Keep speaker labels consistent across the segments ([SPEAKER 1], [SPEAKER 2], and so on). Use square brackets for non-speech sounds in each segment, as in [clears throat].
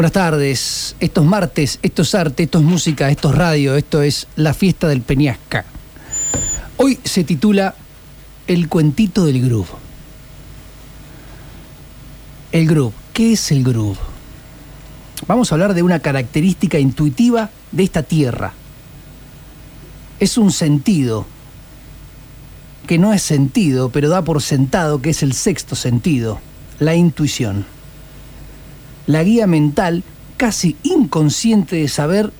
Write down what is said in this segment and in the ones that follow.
[SPEAKER 1] Buenas tardes, esto es martes, esto es arte, esto es música, esto es radio, esto es la fiesta del Peñasca. Hoy se titula El cuentito del groove. El groove, ¿qué es el groove? Vamos a hablar de una característica intuitiva de esta tierra. Es un sentido que no es sentido, pero da por sentado que es el sexto sentido, la intuición la guía mental casi inconsciente de saber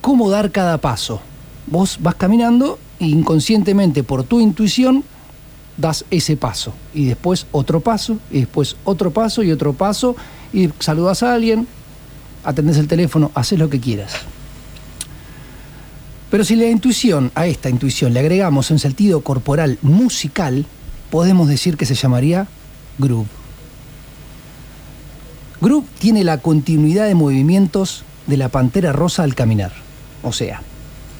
[SPEAKER 1] cómo dar cada paso. Vos vas caminando e inconscientemente por tu intuición das ese paso y después otro paso y después otro paso y otro paso y saludas a alguien, atendés el teléfono, haces lo que quieras. Pero si la intuición, a esta intuición le agregamos un sentido corporal musical, podemos decir que se llamaría groove. Groove tiene la continuidad de movimientos de la pantera rosa al caminar. O sea,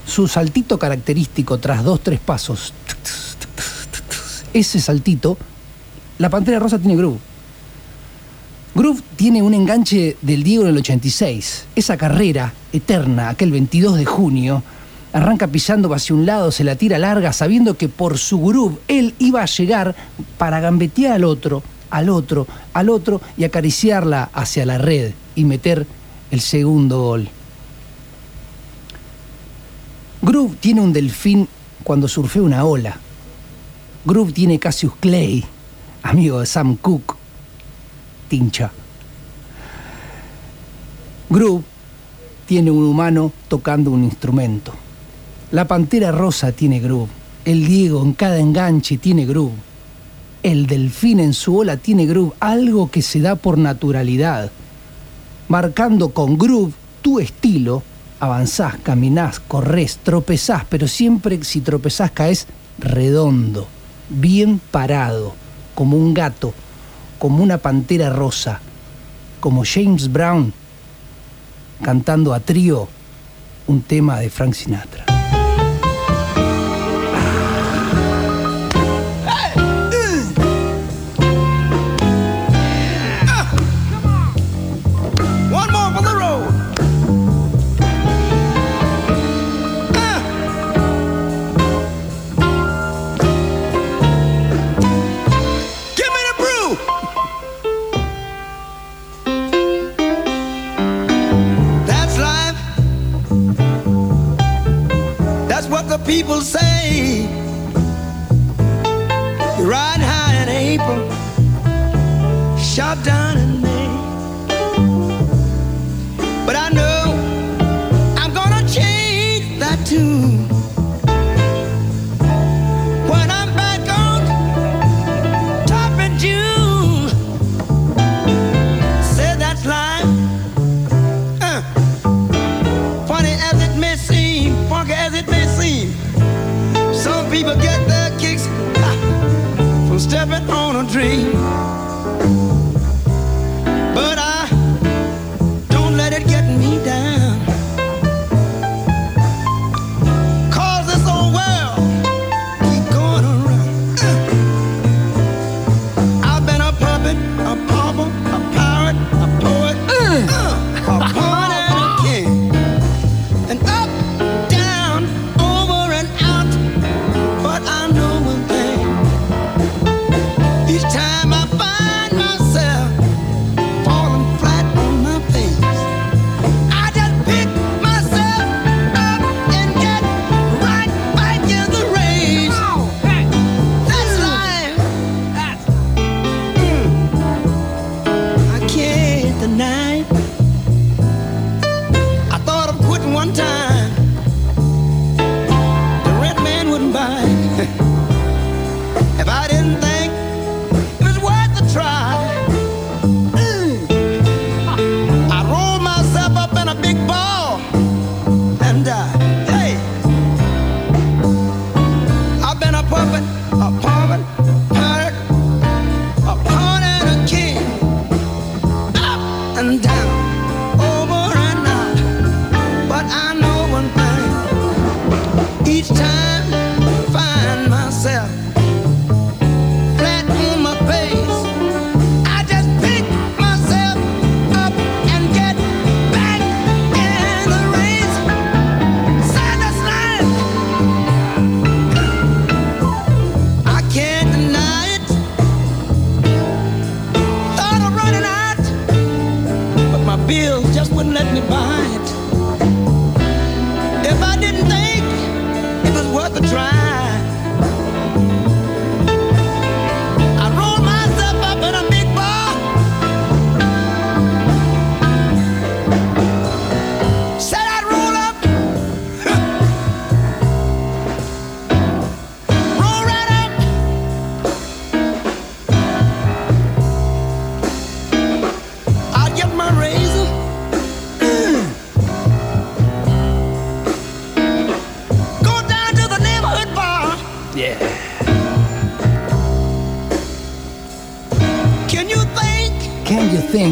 [SPEAKER 1] su saltito característico tras dos, tres pasos, ese saltito, la pantera rosa tiene groove. Groove tiene un enganche del Diego en el 86. Esa carrera eterna, aquel 22 de junio, arranca pisando hacia un lado, se la tira larga, sabiendo que por su groove él iba a llegar para gambetear al otro al otro, al otro y acariciarla hacia la red y meter el segundo gol. Groove tiene un delfín cuando surfea una ola. Groove tiene Cassius Clay, amigo de Sam Cooke, tincha. Groove tiene un humano tocando un instrumento. La pantera rosa tiene groove. El Diego en cada enganche tiene groove el delfín en su ola tiene groove, algo que se da por naturalidad. Marcando con groove tu estilo, avanzás, caminás, corres, tropezás, pero siempre si tropezás caes redondo, bien parado, como un gato, como una pantera rosa, como James Brown cantando a trío un tema de Frank Sinatra.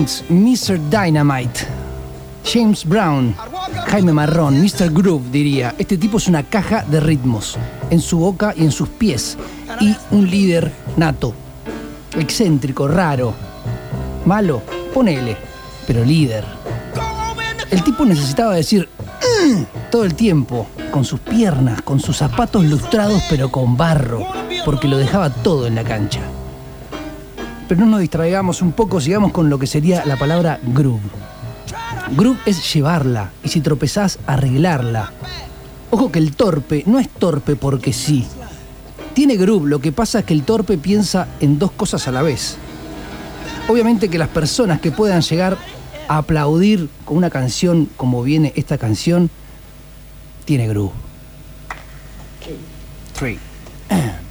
[SPEAKER 2] Mr. Dynamite. James Brown, Jaime Marrón, Mr. Groove diría, este tipo es una caja de ritmos, en su boca y en sus pies, y un líder nato, excéntrico, raro, malo, ponele, pero líder. El tipo necesitaba decir mm", todo el tiempo, con sus piernas, con sus zapatos lustrados pero con barro, porque lo dejaba todo en la cancha. Pero no nos distraigamos un poco, sigamos con lo que sería la palabra groove. Groove es llevarla y si tropezás, arreglarla. Ojo que el torpe no es torpe porque sí. Tiene groove, lo que pasa es que el torpe piensa en dos cosas a la vez. Obviamente que las personas que puedan llegar a aplaudir con una canción como viene esta canción, tiene groove. Three. [clears throat]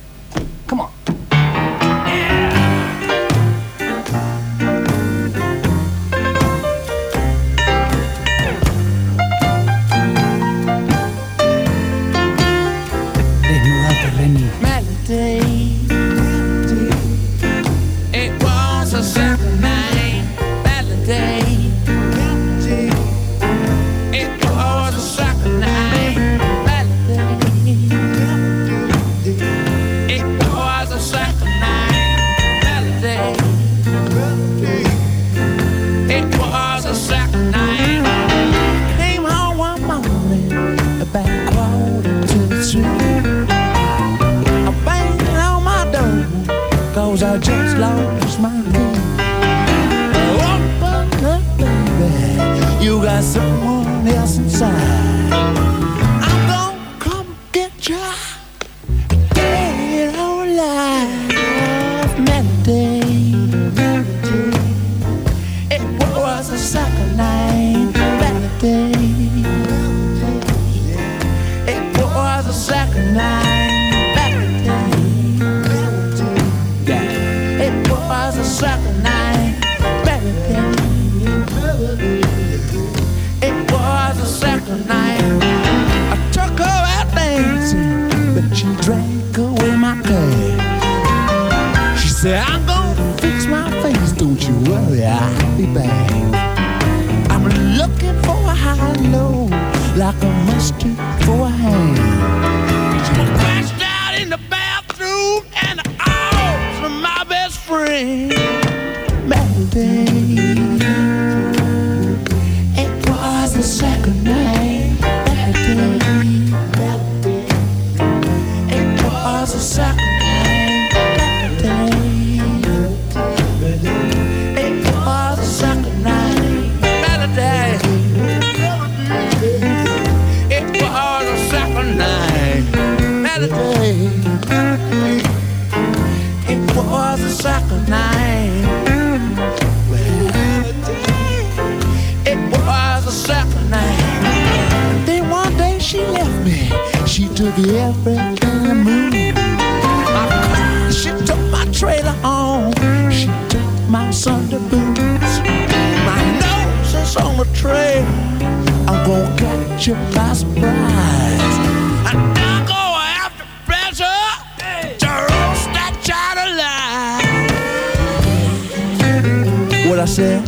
[SPEAKER 3] I said.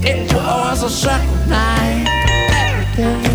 [SPEAKER 1] It was a certain night.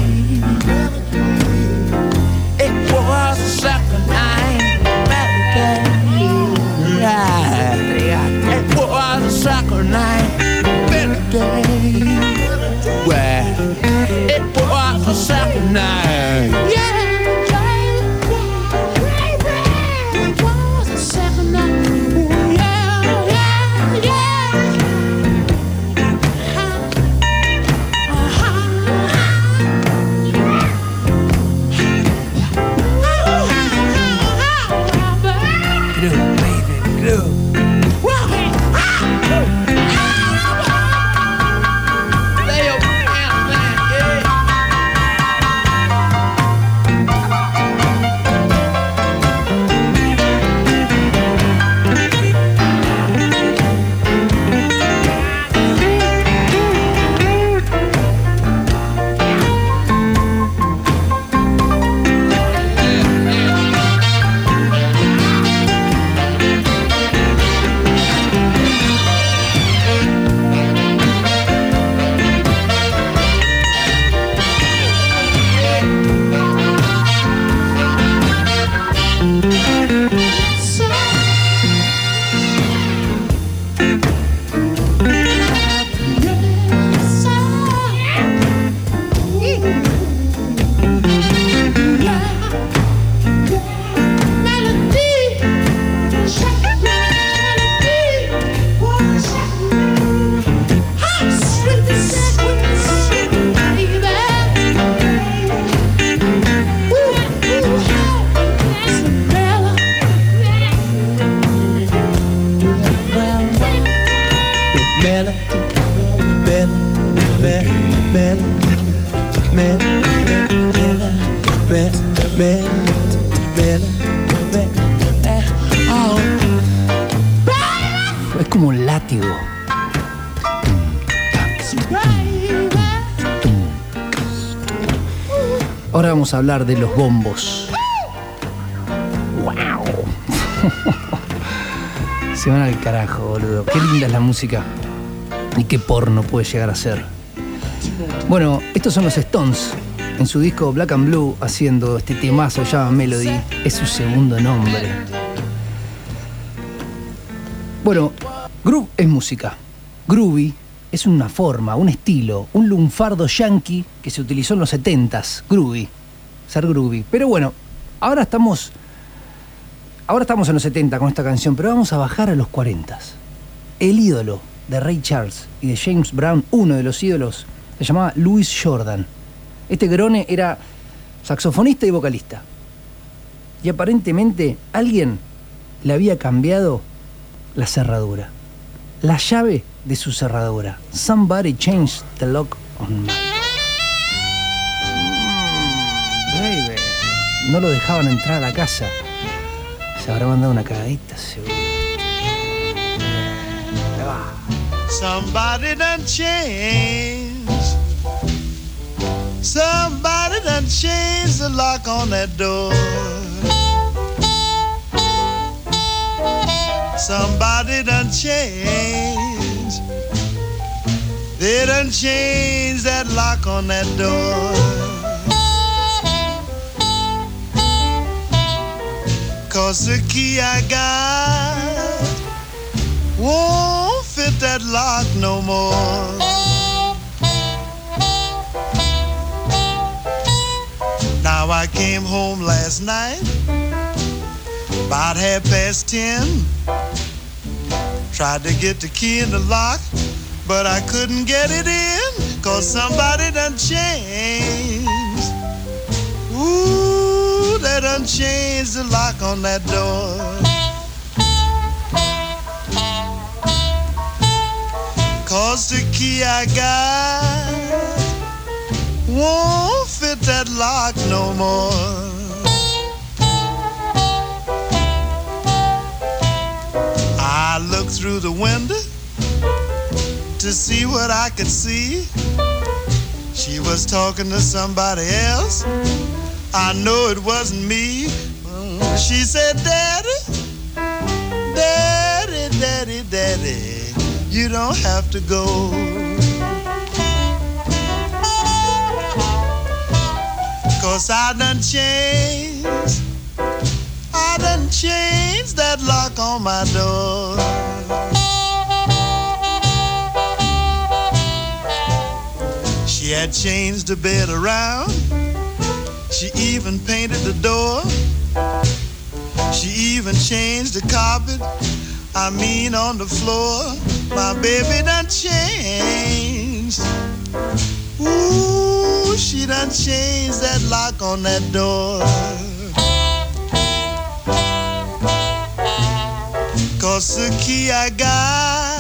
[SPEAKER 1] Vamos a hablar de los bombos. ¡Wow! [laughs] Se van al carajo, boludo. Qué linda es la música. Y qué porno puede llegar a ser. Bueno, estos son los Stones. En su disco Black and Blue, haciendo este temazo llama Melody. Es su segundo nombre. Bueno, groove es música. Groovy es una forma, un estilo, un lunfardo yankee que se utilizó en los 70s. Groovy. Pero bueno, ahora estamos. Ahora estamos en los 70 con esta canción, pero vamos a bajar a los 40. El ídolo de Ray Charles y de James Brown, uno de los ídolos, se llamaba Louis Jordan. Este grone era saxofonista y vocalista. Y aparentemente alguien le había cambiado la cerradura. La llave de su cerradura. Somebody changed the lock on my No lo dejaban entrar a la casa. Se habrá mandado una cagadita, seguro.
[SPEAKER 3] Somebody done changed. Somebody done changed the lock on that door. Somebody done changed. They done changed that lock on that door. Cause the key I got won't fit that lock no more. Now I came home last night, about half past ten. Tried to get the key in the lock, but I couldn't get it in, cause somebody done changed. Ooh, done changed the lock on that door. Cause the key I got won't fit that lock no more. I looked through the window to see what I could see. She was talking to somebody else. I know it wasn't me. She said, Daddy, Daddy, Daddy, Daddy, you don't have to go. Cause I done changed. I done changed that lock on my door. She had changed the bed around. She even painted the door. She even changed the carpet. I mean on the floor. My baby done changed. Ooh, she done changed that lock on that door. Cause the key I got,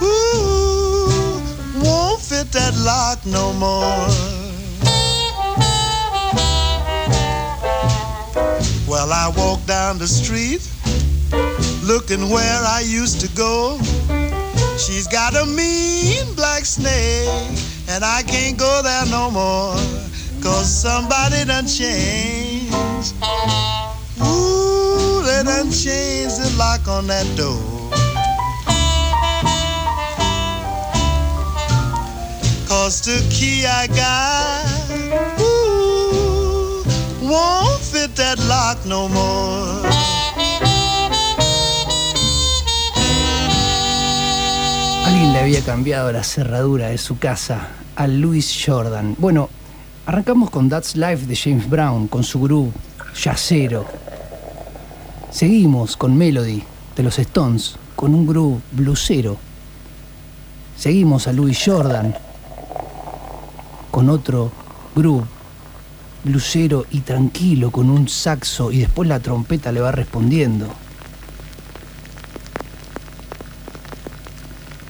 [SPEAKER 3] ooh, won't fit that lock no more. Well, I walk down the street looking where I used to go. She's got a mean black snake, and I can't go there no more. Cause somebody done changed. Ooh, they done changed the lock on that door. Cause the key I got, no more.
[SPEAKER 1] Alguien le había cambiado la cerradura de su casa a Louis Jordan. Bueno, arrancamos con That's Life de James Brown, con su groove yacero. Seguimos con Melody de los Stones, con un groove blusero. Seguimos a Louis Jordan con otro groove blusero y tranquilo, con un saxo y después la trompeta le va respondiendo.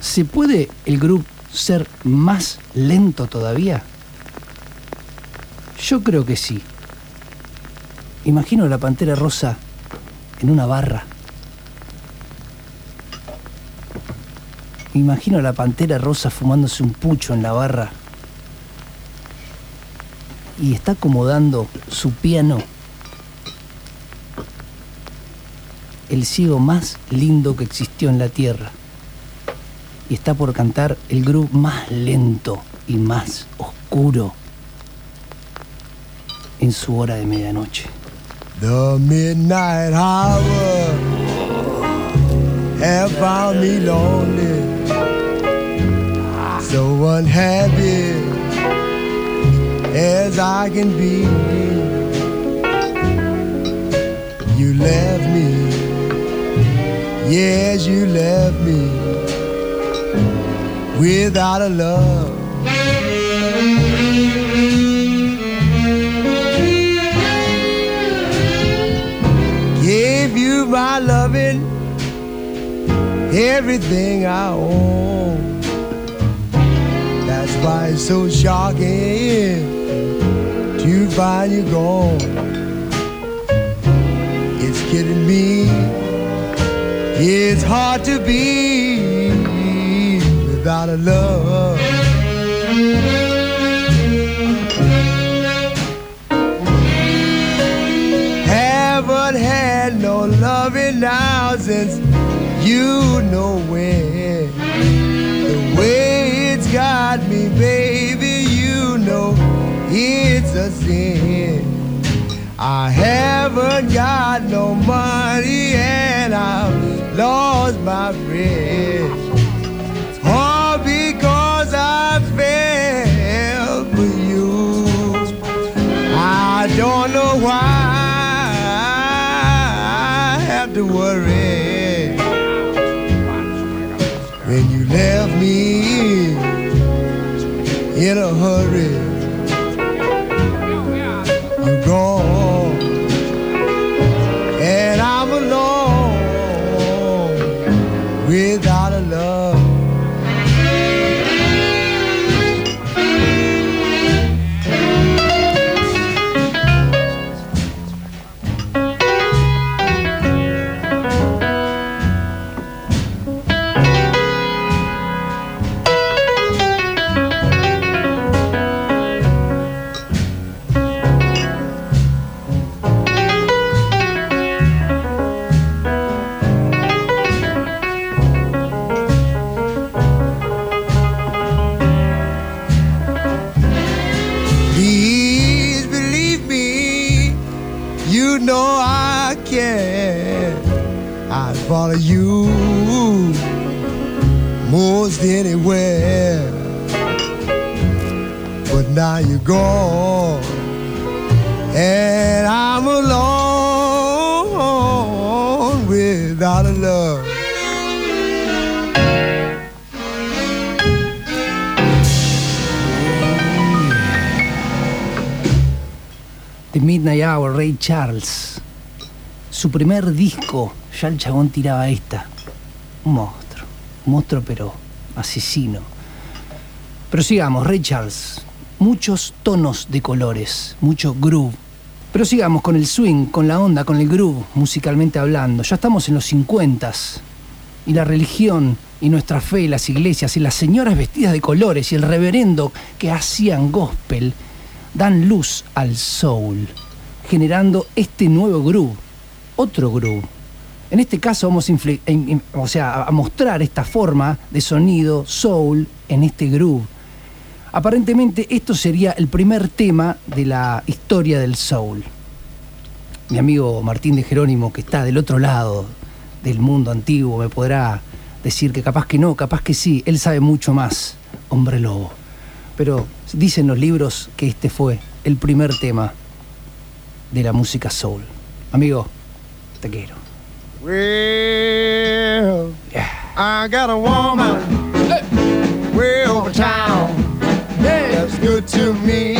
[SPEAKER 1] ¿Se puede el groove ser más lento todavía? Yo creo que sí. Imagino a la pantera rosa en una barra. Imagino a la pantera rosa fumándose un pucho en la barra. Y está acomodando su piano. El ciego más lindo que existió en la tierra. Y está por cantar el groove más lento y más oscuro en su hora de medianoche.
[SPEAKER 4] The midnight hour have found me lonely, so unhappy as I can be. You left me, yes, you left me without a love. Gave you my loving, everything I own. That's why it's so shocking to find you gone. It's kidding me. It's hard to be without a love. Haven't had no loving now since you know when. The way it's got me, baby, it's a sin. I haven't got no money and I've lost my friends. All because I fell for you. I don't know why I have to worry when you left me in a hurry.
[SPEAKER 1] Su primer disco, ya el chabón tiraba esta. Un monstruo. Un monstruo pero asesino. Pero sigamos, Ray. Muchos tonos de colores, mucho groove. Pero sigamos con el swing, con la onda, con el groove, musicalmente hablando. Ya estamos en los 50 y la religión y nuestra fe y las iglesias y las señoras vestidas de colores y el reverendo que hacían gospel dan luz al soul, generando este nuevo groove, otro groove. En este caso vamos a, mostrar esta forma de sonido soul en este groove. Aparentemente esto sería el primer tema de la historia del soul. Mi amigo Martín de Jerónimo, que está del otro lado del mundo antiguo, me podrá decir que capaz que no, capaz que sí, él sabe mucho más, hombre lobo. Pero dicen los libros que este fue el primer tema de la música soul. Amigo, te quiero.
[SPEAKER 4] Well,
[SPEAKER 1] Yeah.
[SPEAKER 4] I got a woman way over town that's good to me.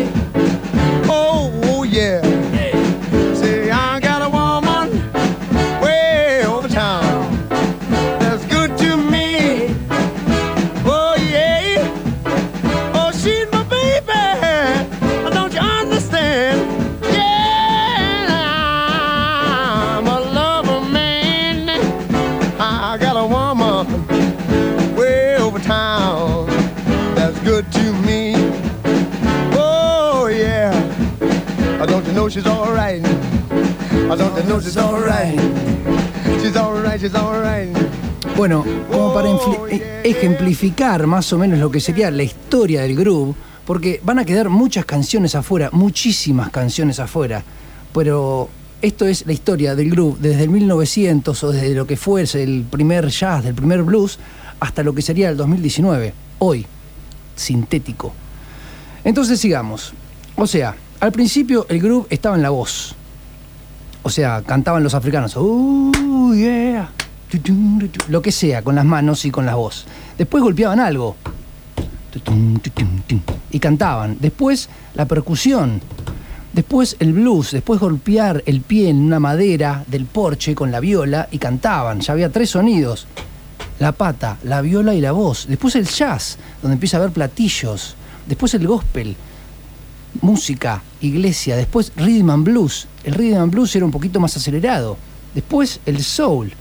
[SPEAKER 4] Don't you know she's alright. She's alright, she's alright.
[SPEAKER 1] Bueno, como para infli- e- ejemplificar más o menos lo que sería la historia del groove, porque van a quedar muchas canciones afuera, muchísimas canciones afuera, pero esto es la historia del groove desde el 1900 o desde lo que fue el primer jazz, del primer blues, hasta lo que sería el 2019, hoy, sintético. Entonces sigamos. O sea, al principio el groove estaba en la voz. O sea, cantaban los africanos. Oh, yeah. Lo que sea, con las manos y con la voz. Después golpeaban algo. Y cantaban. Después la percusión. Después el blues. Después golpear el pie en una madera del porche con la viola y cantaban. Ya había tres sonidos. La pata, la viola y la voz. Después el jazz, donde empieza a haber platillos. Después el gospel música, iglesia, después rhythm and blues. El rhythm and blues era un poquito más acelerado. Después el soul.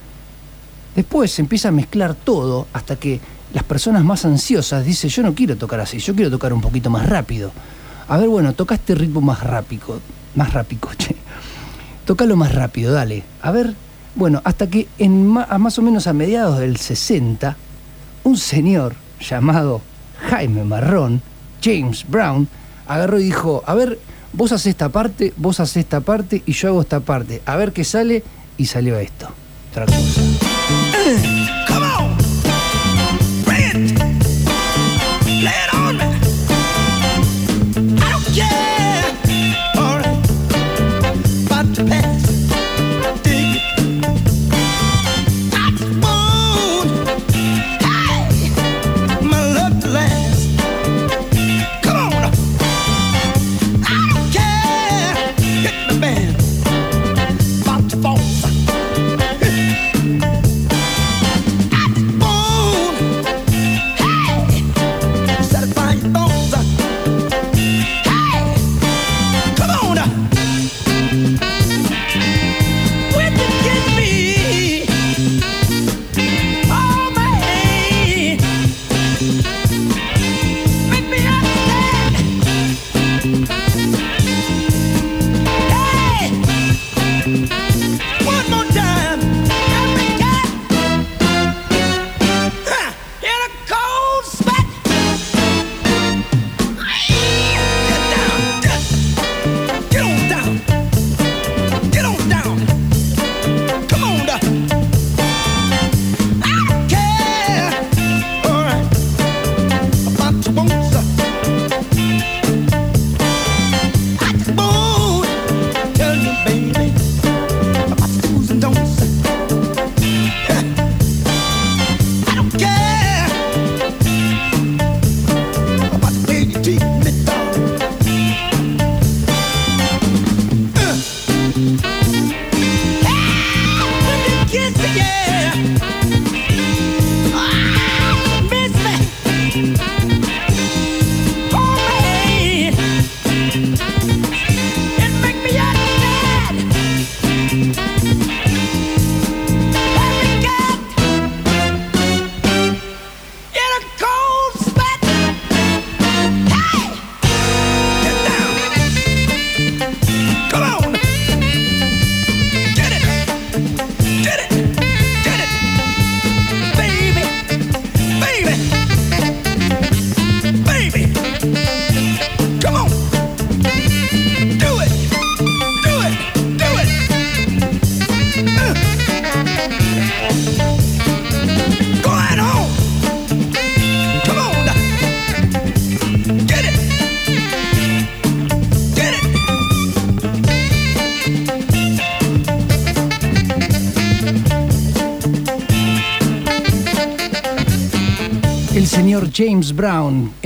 [SPEAKER 1] Después se empieza a mezclar todo hasta que las personas más ansiosas dicen, yo no quiero tocar así, yo quiero tocar un poquito más rápido. A ver, bueno, toca este ritmo más rápido, más rápido, [laughs] che. Tócalo más rápido, dale. A ver, bueno, hasta que en más o menos a mediados del 60, un señor llamado Jaime Marrón, James Brown, agarró y dijo, a ver, vos haces esta parte, vos haces esta parte y yo hago esta parte. A ver qué sale y salió esto. Otra cosa. [laughs]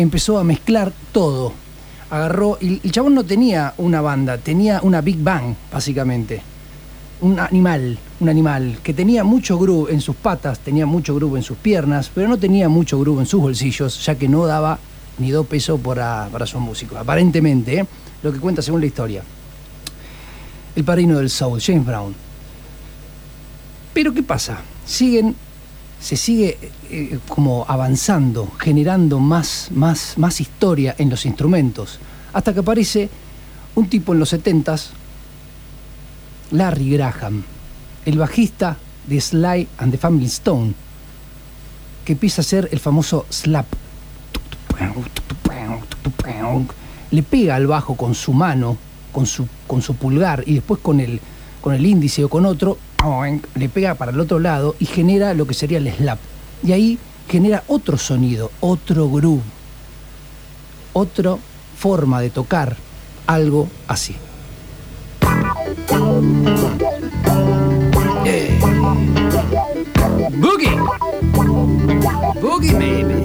[SPEAKER 1] empezó a mezclar todo. Agarró. Y el chabón no tenía una banda, tenía una Big Bang, básicamente. Un animal, un animal que tenía mucho groove en sus patas, tenía mucho groove en sus piernas, pero no tenía mucho groove en sus bolsillos, ya que no daba ni dos pesos para, para sus músicos. Aparentemente, ¿eh? lo que cuenta según la historia. El padrino del soul, James Brown. Pero ¿qué pasa? Siguen, se sigue eh, como avanzando, generando más, más, más historia en los instrumentos, hasta que aparece un tipo en los 70s, Larry Graham, el bajista de Sly and the Family Stone, que empieza a hacer el famoso slap. Le pega al bajo con su mano, con su, con su pulgar y después con el, con el índice o con otro, le pega para el otro lado y genera lo que sería el slap. Y ahí genera otro sonido, otro groove, otra forma de tocar algo así. Eh. Boogie. Boogie, baby.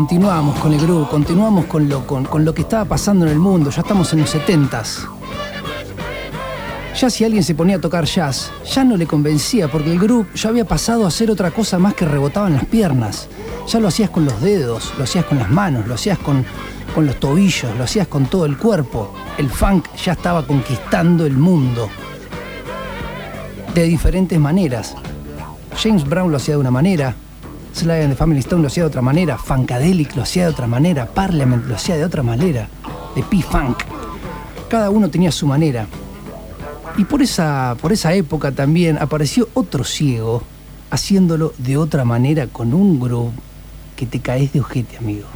[SPEAKER 1] Continuamos con el groove, continuamos con lo, con, con lo que estaba pasando en el mundo, ya estamos en los 70s. Ya si alguien se ponía a tocar jazz, ya no le convencía porque el groove ya había pasado a ser otra cosa más que rebotaban las piernas. Ya lo hacías con los dedos, lo hacías con las manos, lo hacías con, con los tobillos, lo hacías con todo el cuerpo. El funk ya estaba conquistando el mundo. De diferentes maneras. James Brown lo hacía de una manera,
[SPEAKER 5] Sly and the Family Stone lo hacía de otra manera, Funkadelic lo hacía de otra manera, Parliament lo hacía de otra manera, de P-Funk. Cada uno tenía su manera. Y por esa, por esa época también apareció otro ciego haciéndolo de otra manera con un groove que te caes de ojete, amigo.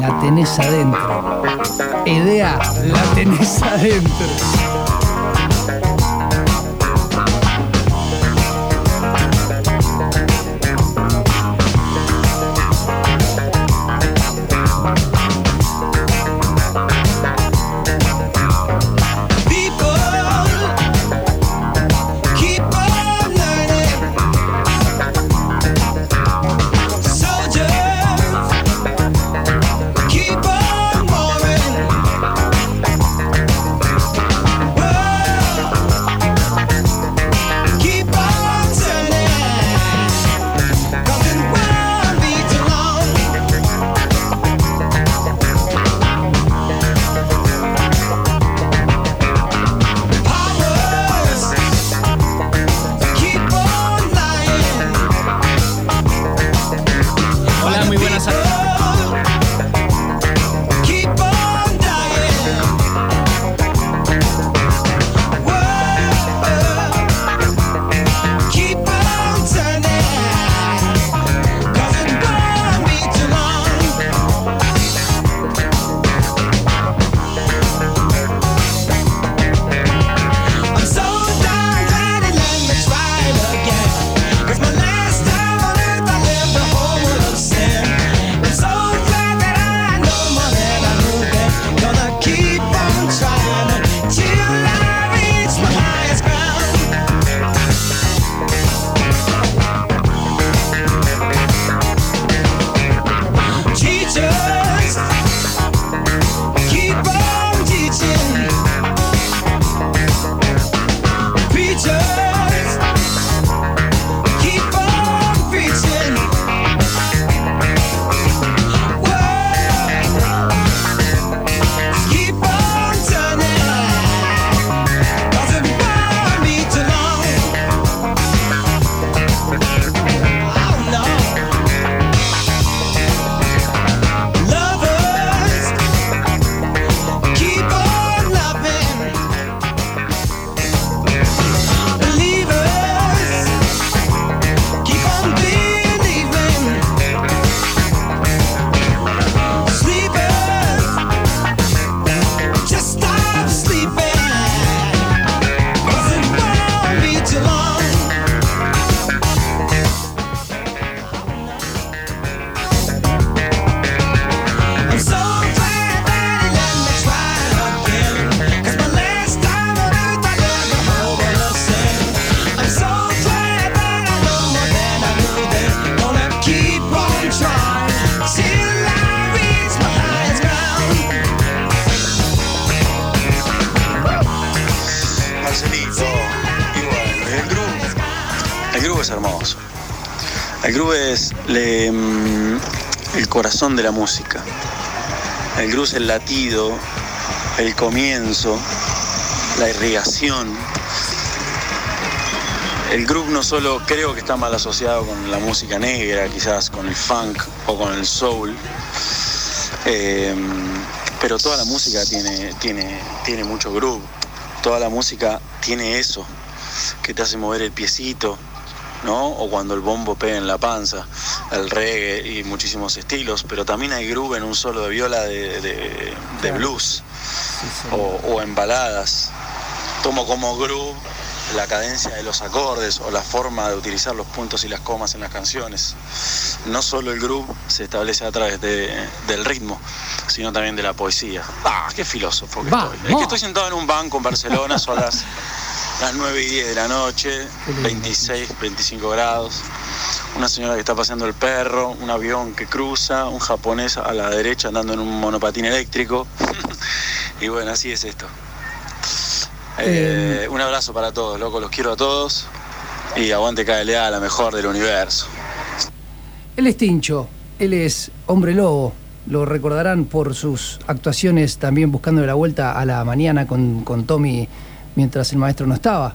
[SPEAKER 5] La tenés adentro. Idea, la tenés adentro.
[SPEAKER 6] Corazón de la música. El es el latido, el comienzo, la irrigación. El groove no solo creo que está mal asociado con la música negra, quizás con el funk o con el soul, eh, pero toda la música tiene, tiene, tiene mucho groove. Toda la música tiene eso, que te hace mover el piecito, ¿no? O cuando el bombo pega en la panza, el reggae y muchísimos estilos, pero también hay groove en un solo de viola de, de- de blues o, o en baladas. Tomo como groove la cadencia de los acordes o la forma de utilizar los puntos y las comas en las canciones. No solo el groove se establece a través de- del ritmo, sino también de la poesía. ¡Ah, qué filósofo que estoy! Es que estoy sentado en un banco en Barcelona, son las, las 9 y 10 de la noche,
[SPEAKER 5] Qué lindo.
[SPEAKER 6] 26, 25 grados. Una señora que está paseando el perro, un avión que cruza, un japonés a la derecha andando en un monopatín eléctrico. [laughs] y bueno, así es esto. Eh, un abrazo para todos, loco, los quiero a todos. Y aguante KLA, la mejor del universo.
[SPEAKER 5] Él es Tincho, él es hombre lobo. Lo recordarán por sus actuaciones también buscando la vuelta a la mañana con, con Tommy mientras el maestro no estaba.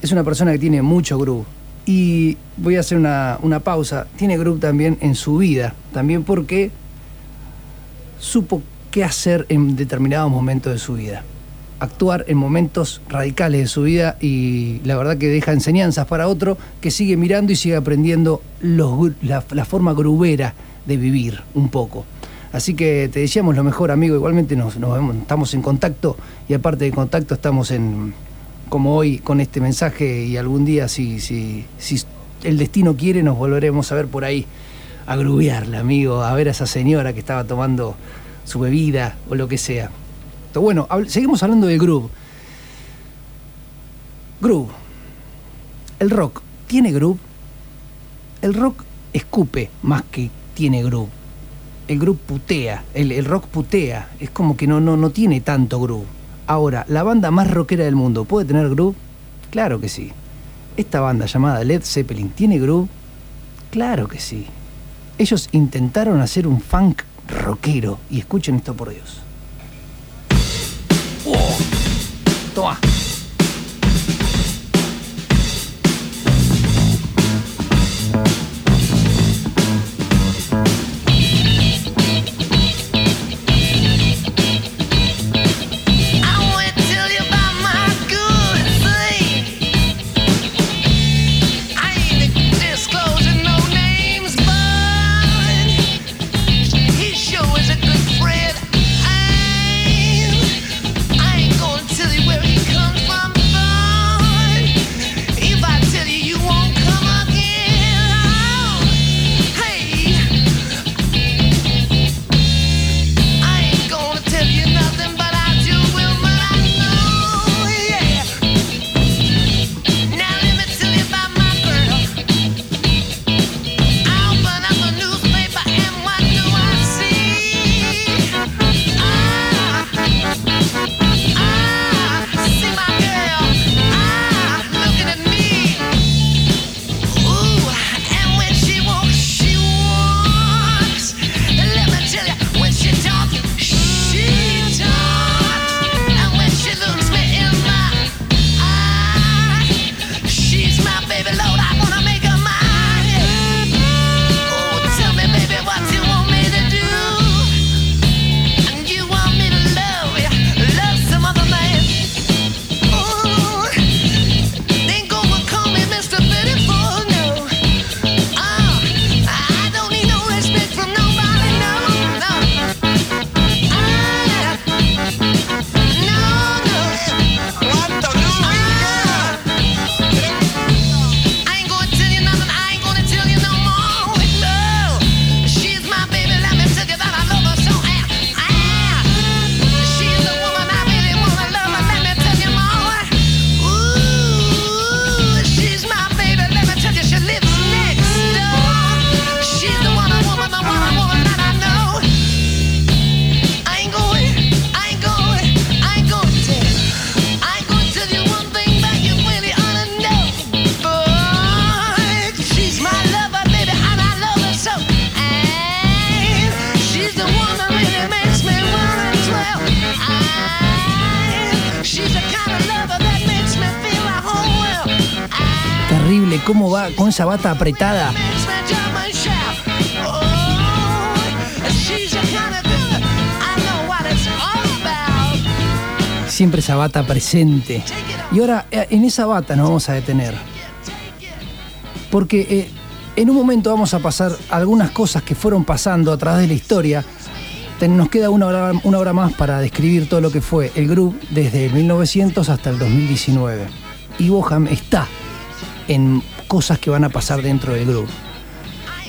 [SPEAKER 1] es una persona que tiene mucho groove. Y voy a hacer una, una pausa. Tiene groove también en su vida. También porque supo qué hacer en determinados momentos de su vida. Actuar en momentos radicales de su vida y la verdad que deja enseñanzas para otro que sigue mirando y sigue aprendiendo los la, forma grubera de vivir un poco. Así que te deseamos lo mejor, amigo. Igualmente nos, estamos en contacto y aparte de contacto estamos en, como hoy, con este mensaje y algún día, si, si, si el destino quiere, nos volveremos a ver por ahí a grubearla, amigo, a ver a esa señora que estaba tomando su bebida o lo que sea. Pero bueno, seguimos hablando de groove. Groove. El rock, ¿tiene groove? El rock escupe más que tiene groove. El groove putea, el, el rock putea, es como que no, no, no tiene tanto groove. Ahora, la banda más rockera del mundo, ¿puede tener groove? Claro que sí. Esta banda llamada Led Zeppelin, ¿tiene groove? Claro que sí. Ellos intentaron hacer un funk rockero. Y escuchen esto por Dios. ¡Oh! Toma. Cómo va con esa bata apretada. Siempre esa bata presente. Y ahora, eh, en esa bata nos vamos a detener. Porque eh, en un momento vamos a pasar algunas cosas que fueron pasando a través de la historia. Nos queda una hora, una hora más para describir todo lo que fue el grupo desde el 1900 hasta el 2019. Y Boham está en cosas que van a pasar dentro del grupo.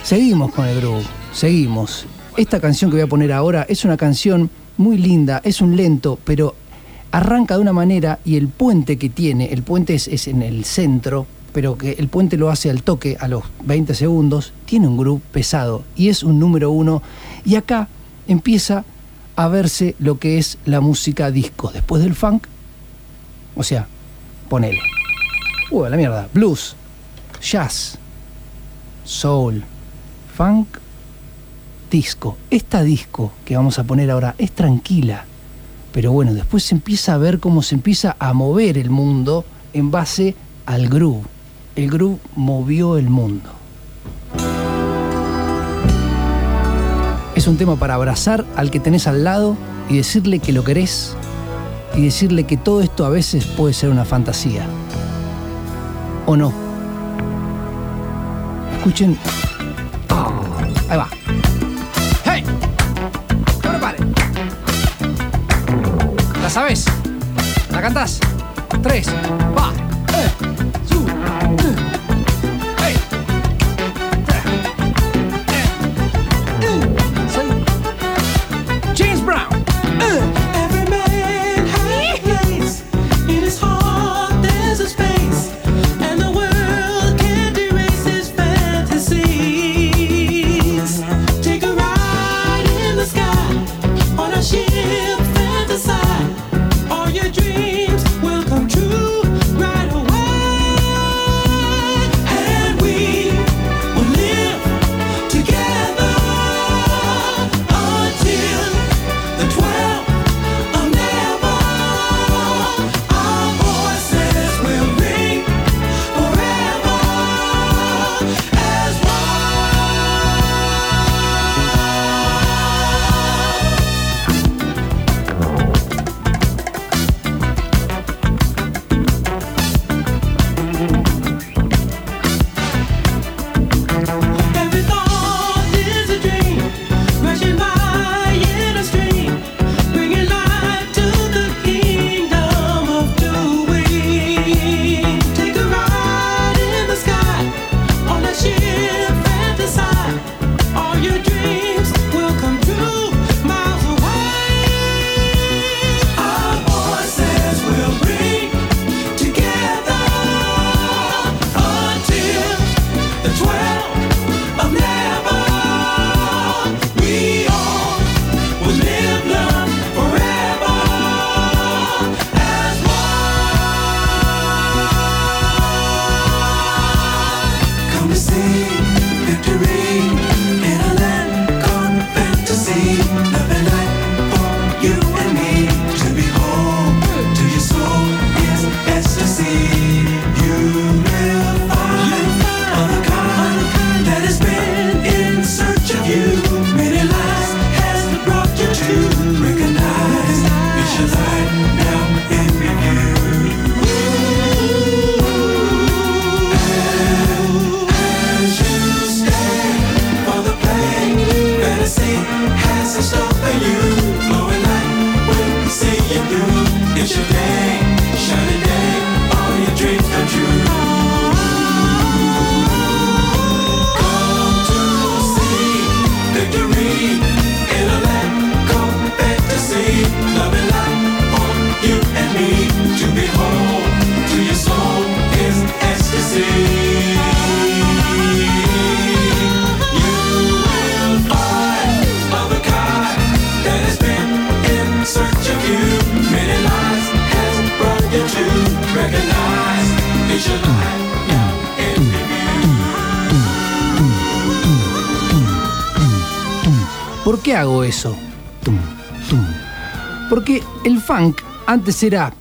[SPEAKER 1] Seguimos con el grupo, seguimos. Esta canción que voy a poner ahora es una canción muy linda, es un lento, pero arranca de una manera y el puente que tiene, el puente es, es en el centro, pero que el puente lo hace al toque a los 20 segundos, tiene un groove pesado y es un número uno. Y acá empieza a verse lo que es la música disco. Después del funk, o sea, ponele. Uh, la mierda. Blues, jazz, soul, funk, disco. Esta disco que vamos a poner ahora es tranquila, pero bueno, después se empieza a ver cómo se empieza a mover el mundo en base
[SPEAKER 5] al groove. El groove movió el mundo. Es un tema para abrazar al que tenés al lado y decirle que lo querés y decirle que todo esto a veces puede ser una fantasía. ¿O no? Escuchen. Ah, ahí va. ¡Hey! ¡Que no pare! ¿La sabes? ¿La cantás? Tres. Va.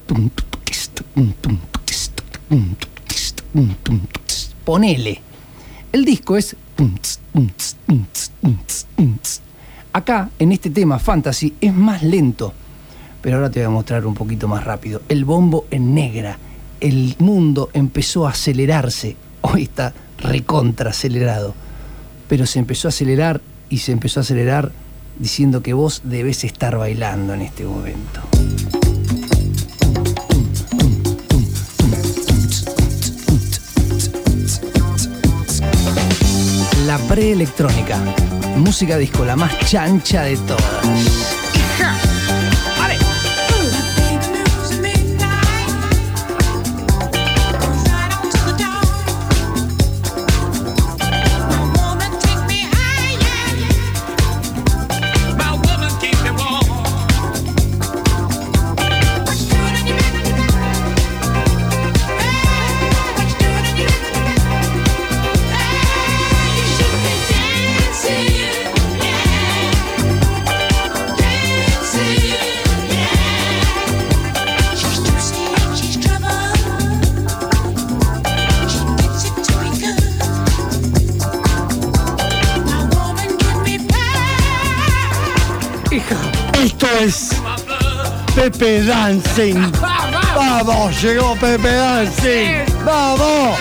[SPEAKER 5] Tum, tis. Ponele. El disco es. Acá, en este tema fantasy, es más lento. Pero ahora te voy a mostrar un poquito más rápido. El bombo en negra. El mundo empezó a acelerarse. Hoy está recontra acelerado pero se empezó a acelerar y se empezó a acelerar diciendo que vos debes estar bailando en este momento. Preelectrónica, música disco, la más chancha de todas.
[SPEAKER 7] Es Pepe Dancing. [laughs] Vamos, llegó Pepe Dancing. Vamos.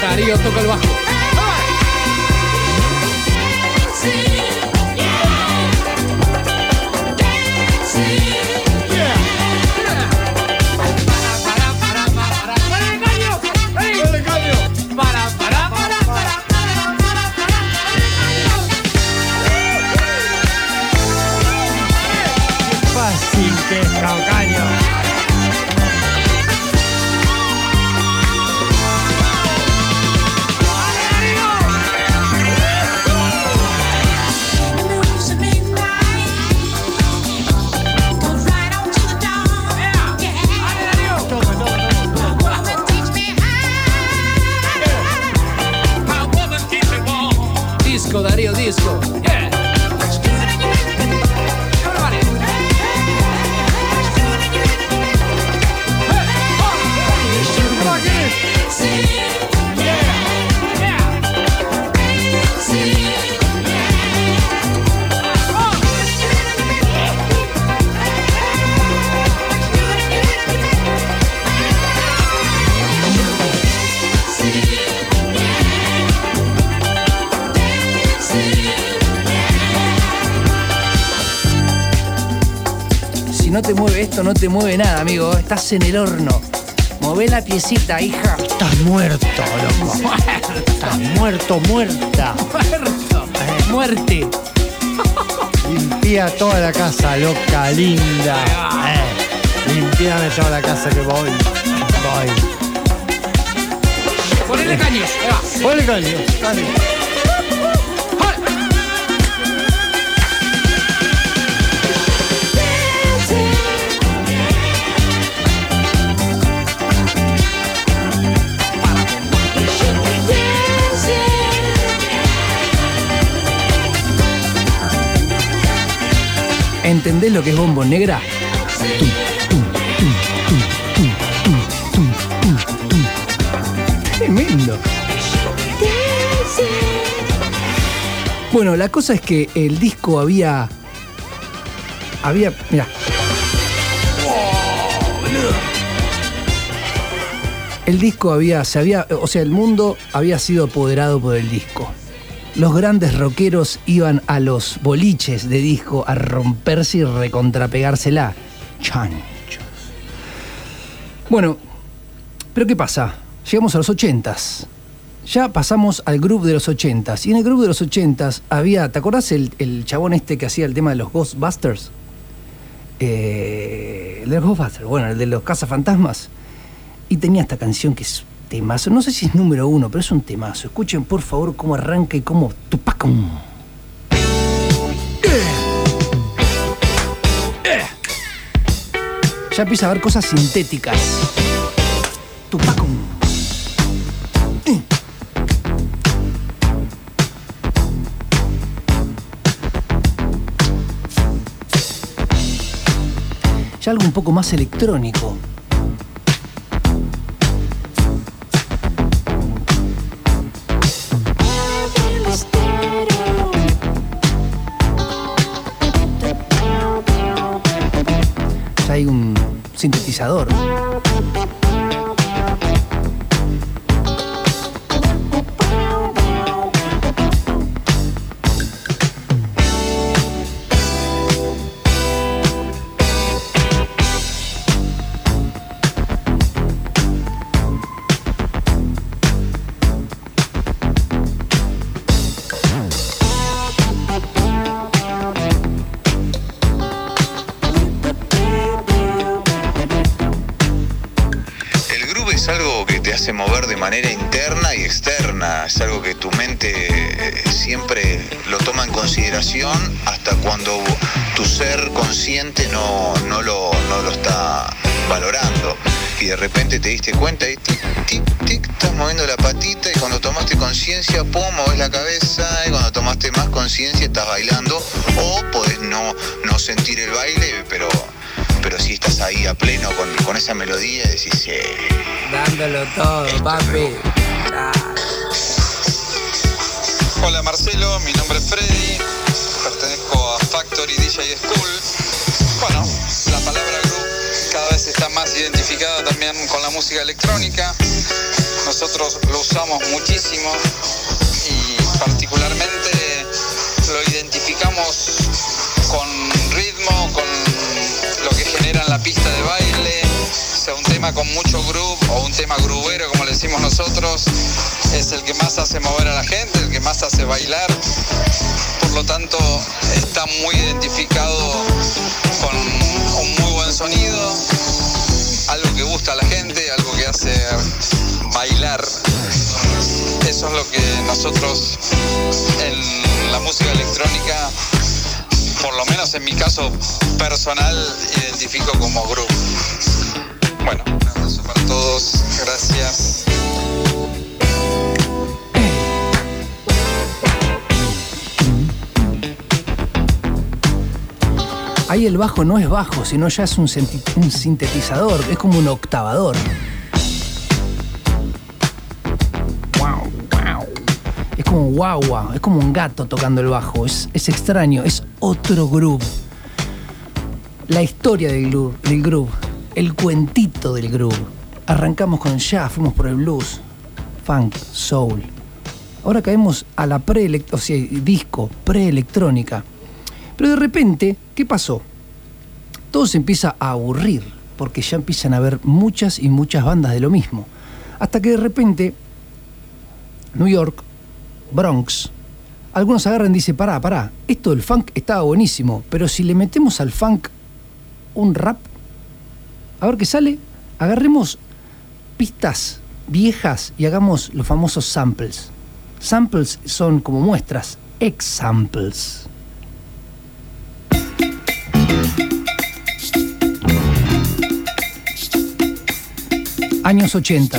[SPEAKER 8] Darío toca el bajo.
[SPEAKER 1] No te mueve nada, amigo. Estás en el horno. Mové la piecita, hija.
[SPEAKER 7] Estás muerto, loco. [laughs] Estás muerto, muerta.
[SPEAKER 1] Muerto. Muerte.
[SPEAKER 7] Limpia toda la casa, loca, linda. Eh, limpiame toda la casa que voy. Voy.
[SPEAKER 8] Ponele caños.
[SPEAKER 7] Ponle caño, dale.
[SPEAKER 1] ¿Entendés lo que es bombo negra? Tremendo. Bueno, la cosa es que el disco había. Había. Mira. El disco había. Se había. O sea, el mundo había sido apoderado por el disco. Los grandes rockeros iban a los boliches de disco a romperse y recontrapegársela. Chanchos. Bueno, pero ¿qué pasa? Llegamos a los ochentas. Ya pasamos al grupo de los ochentas. Y en el grupo de los ochentas había, ¿te acordás el, el chabón este que hacía el tema de los Ghostbusters? Eh, el de los Ghostbusters, bueno, el de los cazafantasmas. Y tenía esta canción que es temazo. No sé si es número uno, pero es un temazo. Escuchen por favor cómo arranca y cómo tupacum. Ya empieza a haber cosas sintéticas. Tupacum. Ya algo un poco más electrónico. Un sintetizador.
[SPEAKER 9] No, no, lo, no lo está valorando. Y de repente te diste cuenta y tic, tic, tic, estás moviendo la patita y cuando tomaste conciencia, pum, movés la cabeza y cuando tomaste más conciencia estás bailando o podés no, no sentir el baile, pero, pero si estás ahí a pleno con, con esa melodía, decís, sí.
[SPEAKER 10] Dándolo todo, papi.
[SPEAKER 11] Hola Marcelo, mi nombre es Freddy, pertenezco a Factory DJ School. Bueno, la palabra groove cada vez está más identificada también con la música electrónica. Nosotros lo usamos muchísimo y particularmente lo identificamos con ritmo, con lo que genera en la pista de baile, sea un tema con mucho groove o un tema groovero como le decimos nosotros, es el que más hace mover a la gente, el que más hace bailar. Por lo tanto, está muy identificado sonido, algo que gusta a la gente, algo que hace bailar. Eso es lo que nosotros en la música electrónica, por lo menos en mi caso personal, identifico como groove. Bueno, un abrazo para todos, gracias.
[SPEAKER 1] Ahí el bajo no es bajo, sino ya es un, sintetizador, es como un octavador. Es como guagua, es como un gato tocando el bajo, es, es extraño, es otro groove. La historia del groove, del groove, el cuentito del groove. Arrancamos con jazz, fuimos por el blues, funk, soul. Ahora caemos a la pre o sea, disco, preelectrónica. Pero de repente, ¿qué pasó? Todo se empieza a aburrir, porque ya empiezan a haber muchas y muchas bandas de lo mismo. Hasta que de repente, New York, Bronx, algunos agarran y dicen, pará, pará, esto del funk estaba buenísimo, pero si le metemos al funk un rap, a ver qué sale, agarremos pistas viejas y hagamos los famosos samples. Samples son como muestras, examples. Años 80.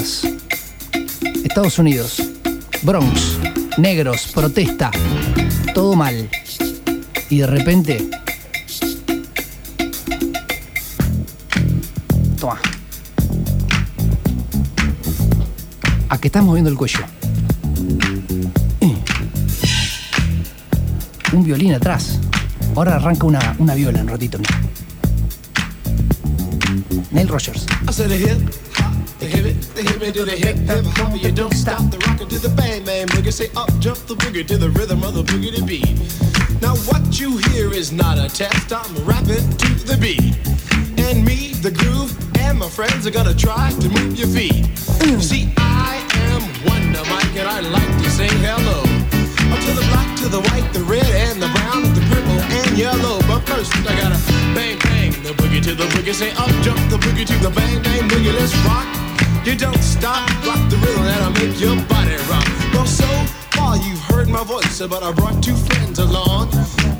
[SPEAKER 1] Estados Unidos. Bronx. Negros. Protesta. Todo mal. Y de repente. Toma. A que estás moviendo el cuello. Un violín atrás. Ahora arranca una, una viola en ratito. mira. Neil Rogers.
[SPEAKER 12] I said a hip, hop, the hip it, the hip it to the hip hip hop. You don't stop the to the bang bang boogie. Say up jump the boogie to the rhythm of the boogie to beat. Now what you hear is not a test. I'm rapping to the beat, and me, the groove, and my friends are gonna try to move your feet. See, I am Wonder Mike, and I like to say hello. To the black, to the white, the red, and the brown, the purple, and yellow. But first, I gotta bang bang the boogie to the boogie. Say up jump the boogie to the bang bang boogie. Let's rock. You don't stop, rock the rhythm that'll make your body rock. Well, so far you've heard my voice, but I brought two friends along.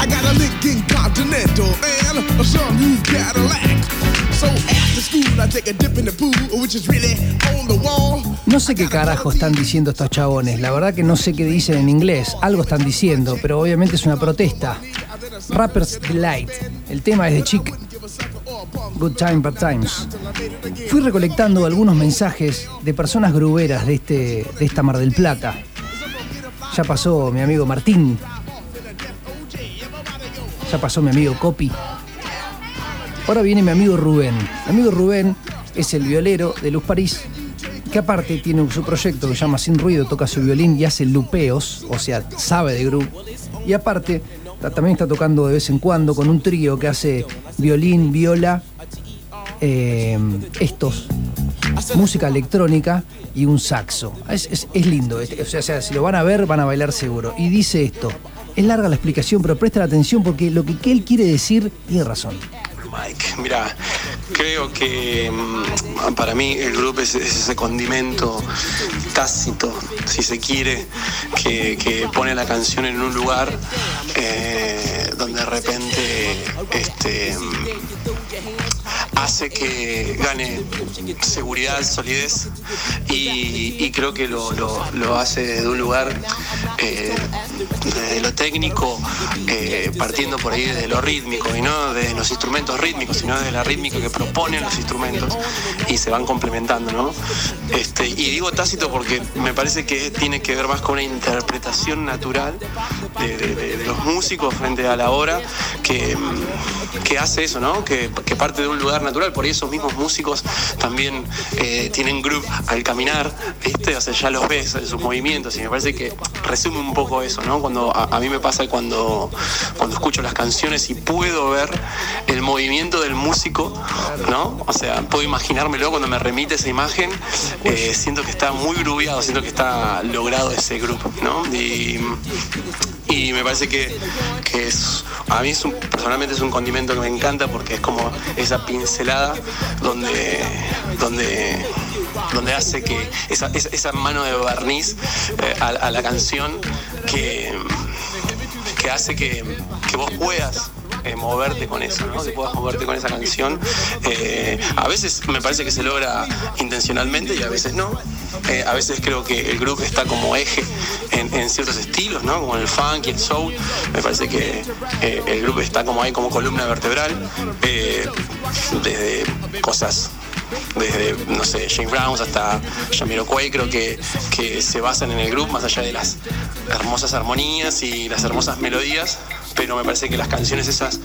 [SPEAKER 13] I got a Lincoln Continental and a sunroof Cadillac. So after school, I take a dip in the pool, which is really on the wall.
[SPEAKER 1] No sé qué carajo están diciendo estos chabones. La verdad que no sé qué dicen en inglés. Algo están diciendo, pero obviamente es una protesta. Rappers Delight. El tema es de Chick. Good Time Bad Times. Fui recolectando algunos mensajes de personas gruberas de, este, de esta Mar del Plata. Ya pasó mi amigo Martín. Ya pasó mi amigo Copi. Ahora viene mi amigo Rubén. Mi amigo Rubén es el violero de Luz París, que aparte tiene su proyecto que se llama Sin Ruido, toca su violín y hace lupeos, o sea, sabe de groove. Y aparte, ta- también está tocando de vez en cuando con un trío que hace violín, viola, eh, estos, música electrónica y un saxo. Es, es- lindo, o sea, si lo van a ver, van a bailar seguro. Y dice esto, Es larga la explicación, pero presta la atención porque lo que, él quiere decir tiene razón.
[SPEAKER 14] Mike, mira, creo que mm, para mí el grupo es, es ese condimento tácito, si se quiere, que, que pone la canción en un lugar eh, donde de repente este, hace que gane seguridad, solidez y, creo que lo, lo- hace de un lugar eh, de lo técnico, eh, partiendo por ahí de lo rítmico y no de los instrumentos rítmicos, sino de la rítmica que proponen los instrumentos y se van complementando, ¿no? Este, y digo tácito porque me parece que tiene que ver más con una interpretación natural de, los músicos frente a la obra que, que hace eso, ¿no? Que, que parte de un lugar natural, por ahí esos mismos músicos también eh, tienen groove al caminar, ¿viste? O sea, ya los ves en sus movimientos y me parece que resume un poco eso, ¿no? Cuando a, a mí me pasa cuando, cuando escucho las canciones y puedo ver el movimiento del músico, ¿no? O sea, puedo imaginármelo cuando me remite esa imagen, eh, siento que está muy grooveado, siento que está logrado ese grupo, ¿no? Y, y me parece que, que es, a mí es un- personalmente es un condimento que me encanta porque es como esa donde, donde, donde hace que esa, esa, esa mano de barniz eh, a, a la canción que, que hace que, que vos puedas eh, moverte con eso, ¿no? que puedas moverte con esa canción. Eh, a veces me parece que se logra intencionalmente y a veces no. Eh, a veces creo que el grupo está como eje en, ciertos estilos, ¿no? como el funk y el soul. Me parece que el grupo está como ahí como columna vertebral, desde cosas desde, no sé, James Brown hasta Jamiroquai, creo que, que se basan en el grupo, más allá de las hermosas armonías y las hermosas melodías, pero me parece que las canciones esas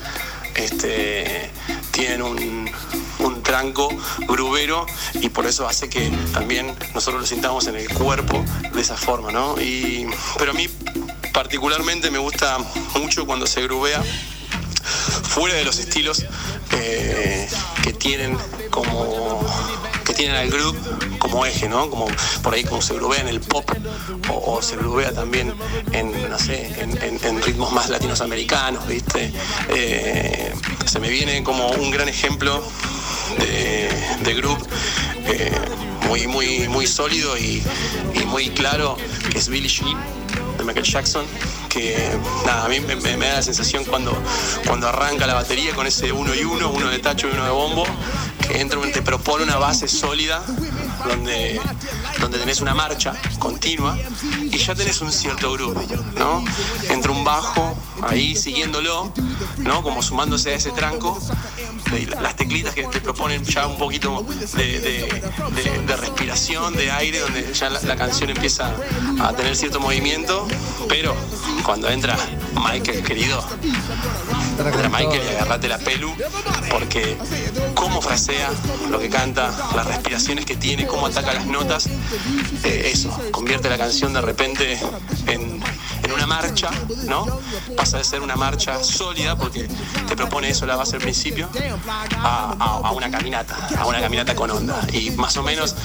[SPEAKER 14] este, tienen un, un tranco grubero y por eso hace que también nosotros lo sintamos en el cuerpo de esa forma, ¿no? Y, pero a mí particularmente me gusta mucho cuando se grubea fuera de los estilos eh, que tienen como tienen al grupo como eje, ¿no? Como por ahí como se grubea en el pop o, se grubea también en, no sé, en, ritmos más latinoamericanos, ¿viste? Eh, se me viene como un gran ejemplo de, de grupo eh, muy, muy, muy sólido y, muy claro, que es Billie Jean de Michael Jackson, que nada, a mí me, me- me da la sensación cuando, cuando arranca la batería con ese uno y uno, uno de tacho y uno de bombo, que un- te propone una base sólida donde, donde tenés una marcha continua y ya tenés un cierto grupo, ¿no? Entra un bajo ahí siguiéndolo, ¿no? Como sumándose a ese tranco, las teclitas que te proponen ya un poquito de respiración, de aire, donde ya la, la canción empieza a tener cierto movimiento, pero cuando entra Michael, querido, entra Michael y agarrate la pelu, porque cómo frasea lo que canta, las respiraciones que tiene, cómo ataca las notas, eh, eso, convierte la canción de repente en, en una marcha, ¿no? Pasa de ser una marcha sólida, porque te propone eso la base al principio, a, a- una caminata, a una caminata con onda. Y más o menos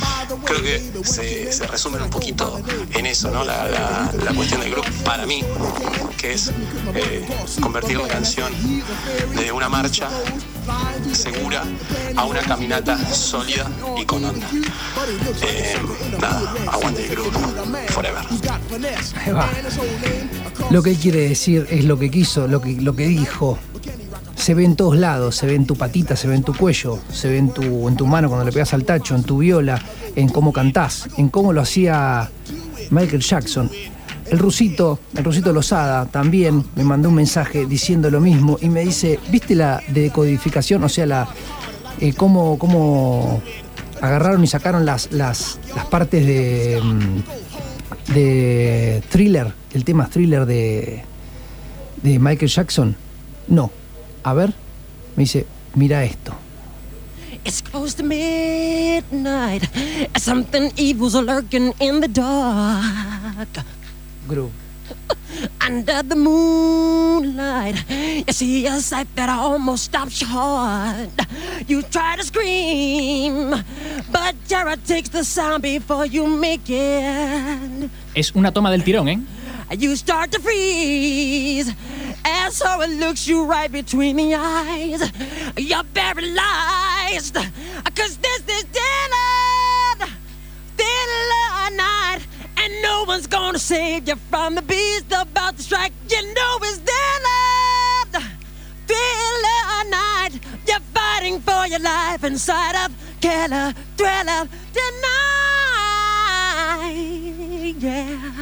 [SPEAKER 14] creo que se, se resume un poquito en eso, ¿no? La, la- la cuestión del grupo, para mí, que es eh, convertir la canción de una marcha segura a una caminata sólida y con onda. Eh, nada, aguante el grupo, forever.
[SPEAKER 1] Lo que él quiere decir es lo que quiso, lo que, lo que dijo. Se ve en todos lados, se ve en tu patita, se ve en tu cuello, se ve en tu, en tu mano cuando le pegas al tacho, en tu viola, en cómo cantás, en cómo lo hacía Michael Jackson. El rusito, el rusito Lozada también me mandó un mensaje diciendo lo mismo y me dice, ¿viste la decodificación? O sea, la eh, cómo, cómo agarraron y sacaron las, las, las partes de, mm, de thriller, el tema thriller de, de Michael Jackson. No. A ver, me dice, mira esto.
[SPEAKER 15] It's close to midnight. Something evil's lurking in the dark.
[SPEAKER 1] Groove.
[SPEAKER 15] Under [laughs] the moonlight, you see a sight that almost stops your heart. You try to scream, but terror takes the sound before you make it.
[SPEAKER 16] Es una toma del tirón, ¿eh?
[SPEAKER 15] you start to freeze. And so it looks you right between the eyes. You're paralyzed. Cause this is Dylan. No one's gonna save you from the beast about to strike. You know it's Dylan. Thriller night. You're fighting for your life inside of Killer Thriller tonight. Yeah.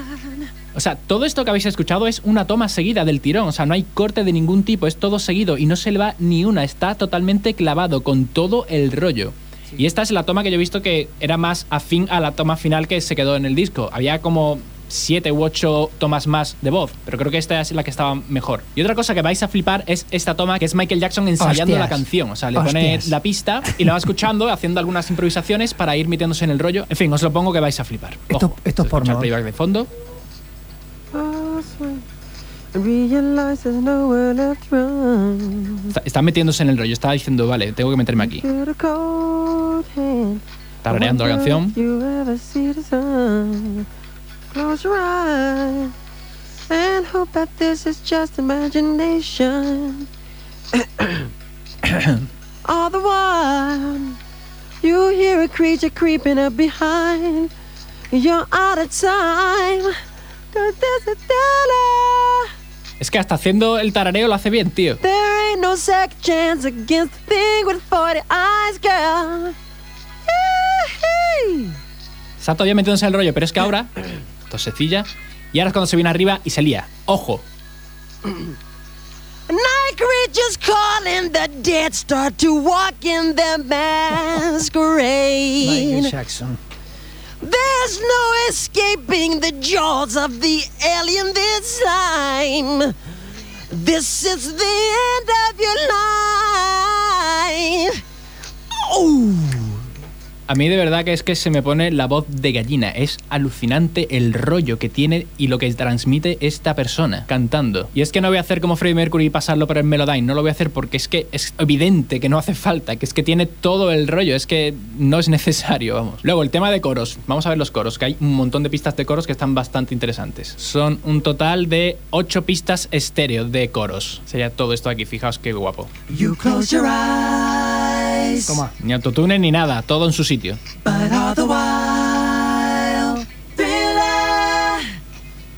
[SPEAKER 16] O sea, todo esto que habéis escuchado es una toma seguida del tirón, o sea, no hay corte de ningún tipo, es todo seguido y no se le va ni una, está totalmente clavado con todo el rollo. Y esta es la toma que yo he visto que era más afín a la toma final que se quedó en el disco. Había como siete u ocho tomas más de voz, pero creo que esta es la que estaba mejor. Y otra cosa que vais a flipar es esta toma que es Michael Jackson ensayando
[SPEAKER 1] Hostias.
[SPEAKER 16] la canción. O sea, le pone
[SPEAKER 1] Hostias.
[SPEAKER 16] la pista y la va escuchando, [laughs] haciendo algunas improvisaciones para ir metiéndose en el rollo. En fin, os lo pongo que vais a flipar.
[SPEAKER 1] Esto,
[SPEAKER 16] Ojo,
[SPEAKER 1] esto es porno.
[SPEAKER 16] el playback de fondo. Está, está metiéndose en el rollo, está diciendo, vale, tengo que meterme aquí.
[SPEAKER 17] Hand.
[SPEAKER 16] Tarareando la canción.
[SPEAKER 17] All the while, you hear a creature creeping up behind. You're out of time. 'cause there's a dollar.
[SPEAKER 16] Es que hasta haciendo el tarareo lo hace bien, tío.
[SPEAKER 17] There ain't no second chance against the thing with 40 eyes, girl. Yee-hee.
[SPEAKER 16] Está todavía metiéndose en el rollo, pero es que ahora, tosecilla, y ahora es cuando se viene arriba y se lía. Ojo,
[SPEAKER 15] Night creatures calling the dead start to walk in their [laughs] masquerade.
[SPEAKER 1] Michael Jackson.
[SPEAKER 15] There's no escaping the jaws of the alien this time. This is the end of your life. Oh.
[SPEAKER 16] A mí de verdad que es que se me pone la voz de gallina. Es alucinante el rollo que tiene y lo que transmite esta persona cantando. Y es que no voy a hacer como Freddie Mercury y pasarlo por el Melodyne. No lo voy a hacer porque es que es evidente que no hace falta, que es que tiene todo el rollo. Es que no es necesario, vamos. Luego, el tema de coros. Vamos a ver los coros, que hay un montón de pistas de coros que están bastante interesantes. Son un total de 8 pistas estéreo de coros. Sería todo esto aquí, fijaos qué guapo.
[SPEAKER 15] You close your eyes,
[SPEAKER 1] Toma.
[SPEAKER 16] Ni autotune ni nada, todo en su sitio.
[SPEAKER 15] but all the while, thriller,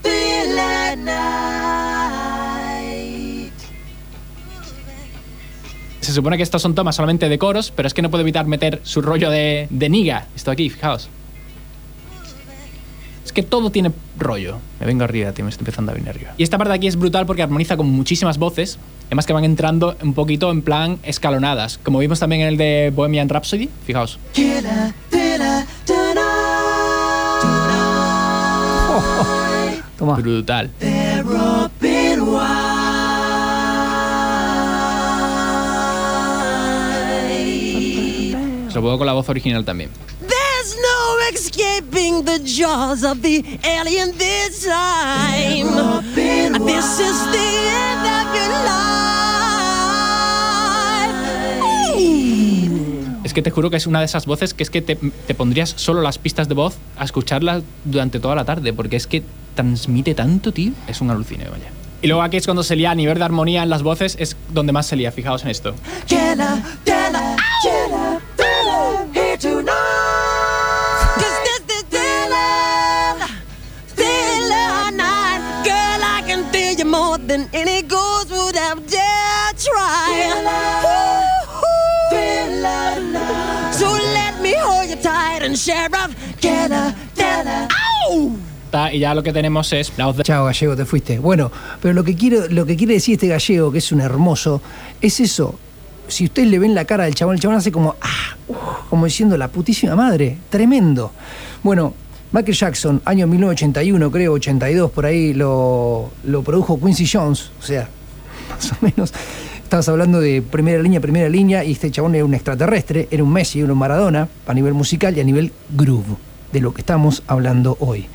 [SPEAKER 15] thriller night.
[SPEAKER 16] Se supone que estos son tomas solamente de coros, pero es que no puedo evitar meter su rollo de, de niga. Esto aquí, fijaos. Es que todo tiene rollo. Me vengo arriba, tío, me estoy empezando a venir arriba. Y esta parte de aquí es brutal porque armoniza con muchísimas voces. Además que van entrando un poquito en plan escalonadas. Como vimos también en el de Bohemian Rhapsody. Fijaos. [laughs]
[SPEAKER 1] Toma.
[SPEAKER 16] Brutal. Os lo pongo con la voz original también.
[SPEAKER 15] There's no escaping the jaws of the alien this time. This is the end of your life.
[SPEAKER 16] Es que te juro que es una de esas voces que es que te, te pondrías solo las pistas de voz a escucharlas durante toda la tarde, porque es que transmite tanto, tío. Es un alucine, vaya. Y luego aquí es cuando se lía a nivel de armonía en las voces, es donde más se lía, fijaos en esto.
[SPEAKER 15] Thriller, killer, thriller, here tonight. Than any ghost would have dared try. Thriller night. So let me hold you tight and sheriff, killer, thriller. Ow!
[SPEAKER 16] Ta- Y ya lo que tenemos es la voz de...
[SPEAKER 1] Chao, gallego, te fuiste. Bueno, pero lo que, quiero, lo que quiere decir este gallego, que es un hermoso, es eso. Si ustedes le ven la cara del chabón, el chabón hace como, ah, uf, como diciendo la putísima madre. Tremendo. Bueno, Michael Jackson, año 1981, creo, 82, por ahí lo, lo produjo Quincy Jones, o sea, [laughs] más o menos. Estabas hablando de primera línea, primera línea, y este chabón era un extraterrestre, era un Messi, era un Maradona, a nivel musical y a nivel groove, de lo que estamos hablando hoy.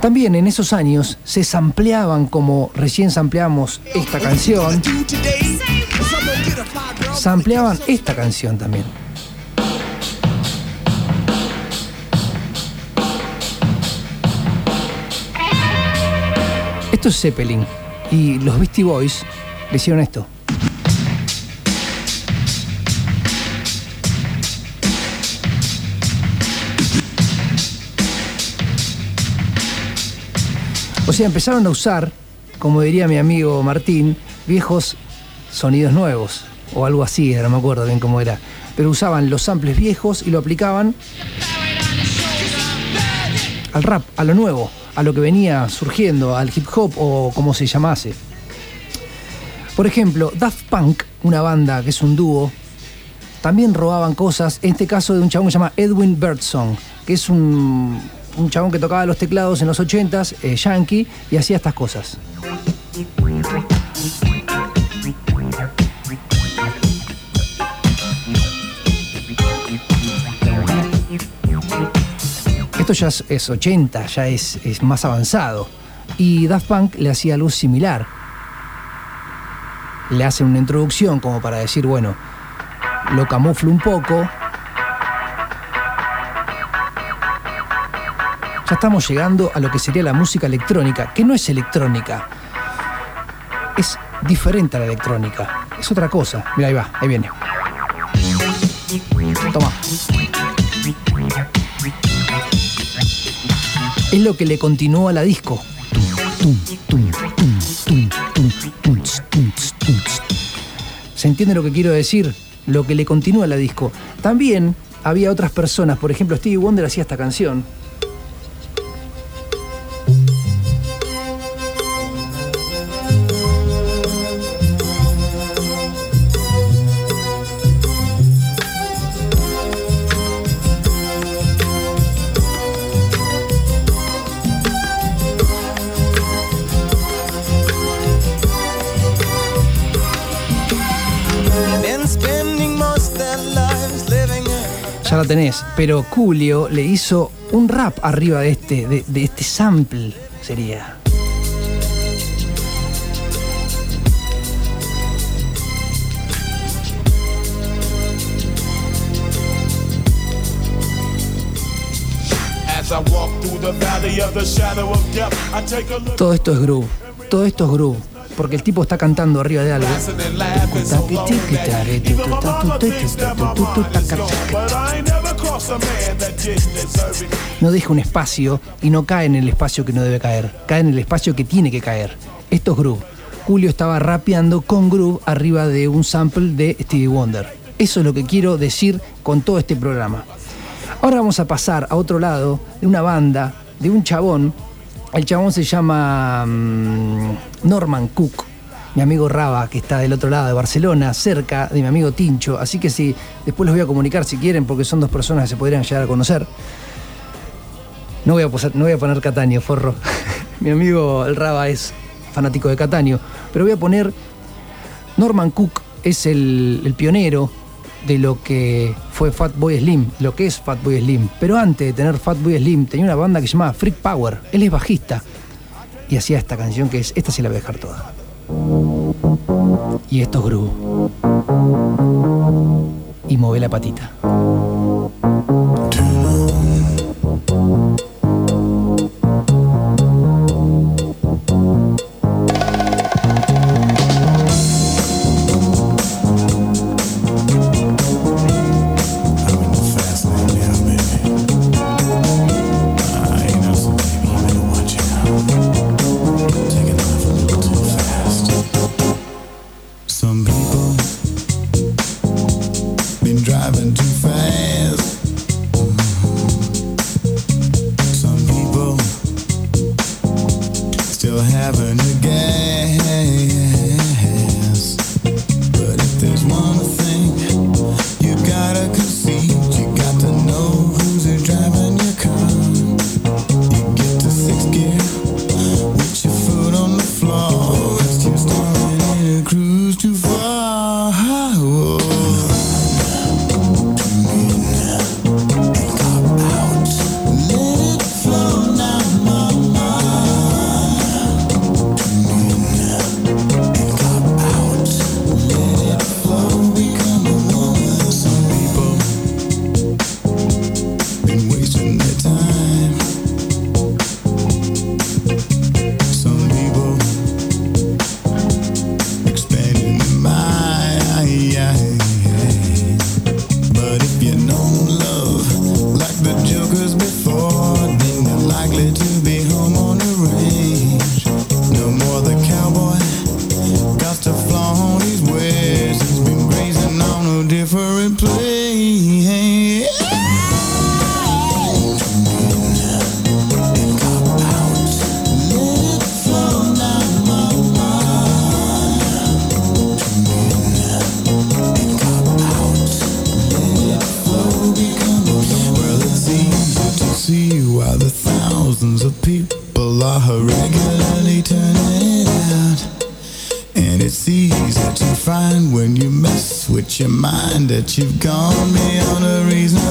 [SPEAKER 1] También en esos años se sampleaban como recién sampleamos esta canción, sampleaban esta canción también. Esto es Zeppelin. Y los Beastie Boys le hicieron esto. O sea, empezaron a usar, como diría mi amigo Martín, viejos sonidos nuevos. O algo así, no me acuerdo bien cómo era. Pero usaban los samples viejos y lo aplicaban al rap, a lo nuevo, a lo que venía surgiendo, al hip hop o como se llamase. Por ejemplo, Daft Punk, una banda que es un dúo, también robaban cosas, en este caso de un chabón que se llama Edwin Birdsong, que es un, un chabón que tocaba los teclados en los 80s, eh, yankee, y hacía estas cosas. Esto ya es, es 80, ya es, es más avanzado. Y Daft Punk le hacía algo similar. Le hacen una introducción como para decir, bueno, lo camuflo un poco. Ya estamos llegando a lo que sería la música electrónica, que no es electrónica. Es diferente a la electrónica. Es otra cosa. Mira, ahí va, ahí viene. Toma. Es lo que le continúa a la disco. ¿Se entiende lo que quiero decir? Lo que le continúa a la disco. También había otras personas, por ejemplo, Stevie Wonder hacía esta canción. Tenés. Pero Julio le hizo un rap arriba de este, de, de este sample, sería. Todo esto es groove. Todo esto es groove. Porque el tipo está cantando arriba de algo. No deja un espacio y no cae en el espacio que no debe caer. Cae en el espacio que tiene que caer. Esto es groove. Julio estaba rapeando con groove arriba de un sample de Stevie Wonder. Eso es lo que quiero decir con todo este programa. Ahora vamos a pasar a otro lado de una banda, de un chabón. El chabón se llama mm, Norman Cook, mi amigo Raba, que está del otro lado de Barcelona, cerca de mi amigo Tincho. Así que sí, después los voy a comunicar si quieren, porque son dos personas que se podrían llegar a conocer. No voy a, posar- no voy a poner Cataño, forro. [laughs] mi amigo el Raba es fanático de Cataño. Pero voy a poner. Norman Cook es el, el pionero de lo que fue Fatboy Slim, lo que es Fatboy Slim. Pero antes de tener Fatboy Slim, tenía una banda que se llamaba Freak Power. Él es bajista. Y hacía esta canción que es. Esta sí la voy a dejar toda. Y esto es groove. Y mueve la patita.
[SPEAKER 18] Are regularly turning it out. And it's easy to find when you mess with your mind that you've gone beyond a reasonable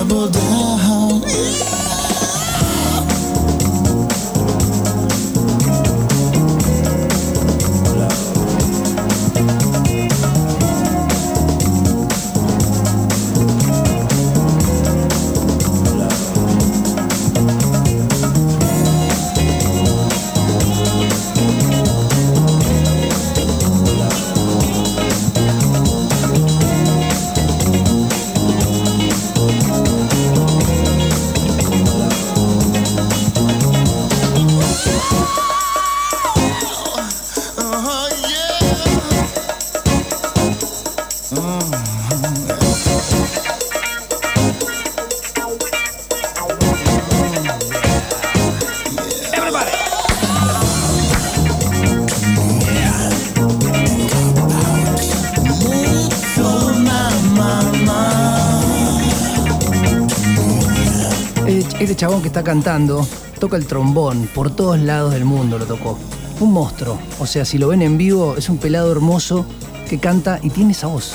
[SPEAKER 1] cantando toca el trombón por todos lados del mundo, lo tocó. Un monstruo. O sea, si lo ven en vivo, es un pelado hermoso que canta y tiene esa voz.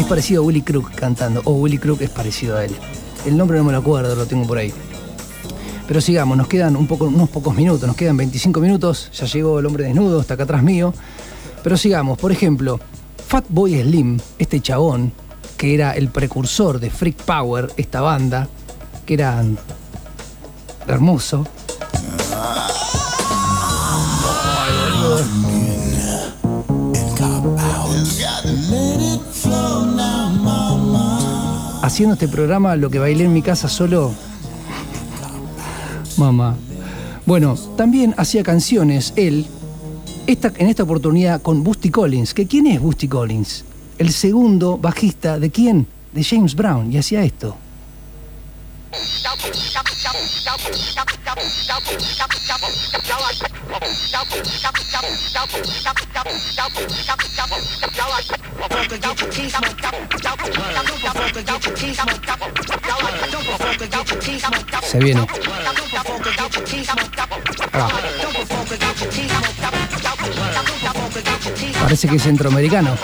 [SPEAKER 1] Es parecido a Willy Crook cantando, o Willy Crook es parecido a él. El nombre no me lo acuerdo, lo tengo por ahí. Pero sigamos, nos quedan un poco, unos pocos minutos, nos quedan 25 minutos, ya llegó el hombre desnudo, está acá atrás mío. Pero sigamos, por ejemplo, Fatboy Slim, este chabón, que era el precursor de Freak Power, esta banda, que era hermoso. Haciendo este programa, lo que bailé en mi casa solo. Mamá. Bueno, también hacía canciones él, esta, en esta oportunidad con Busty Collins. ¿Que ¿Quién es Busty Collins? El segundo bajista de quién? De James Brown. Y hacía esto. Se viene. Ah. Parece que es centroamericano.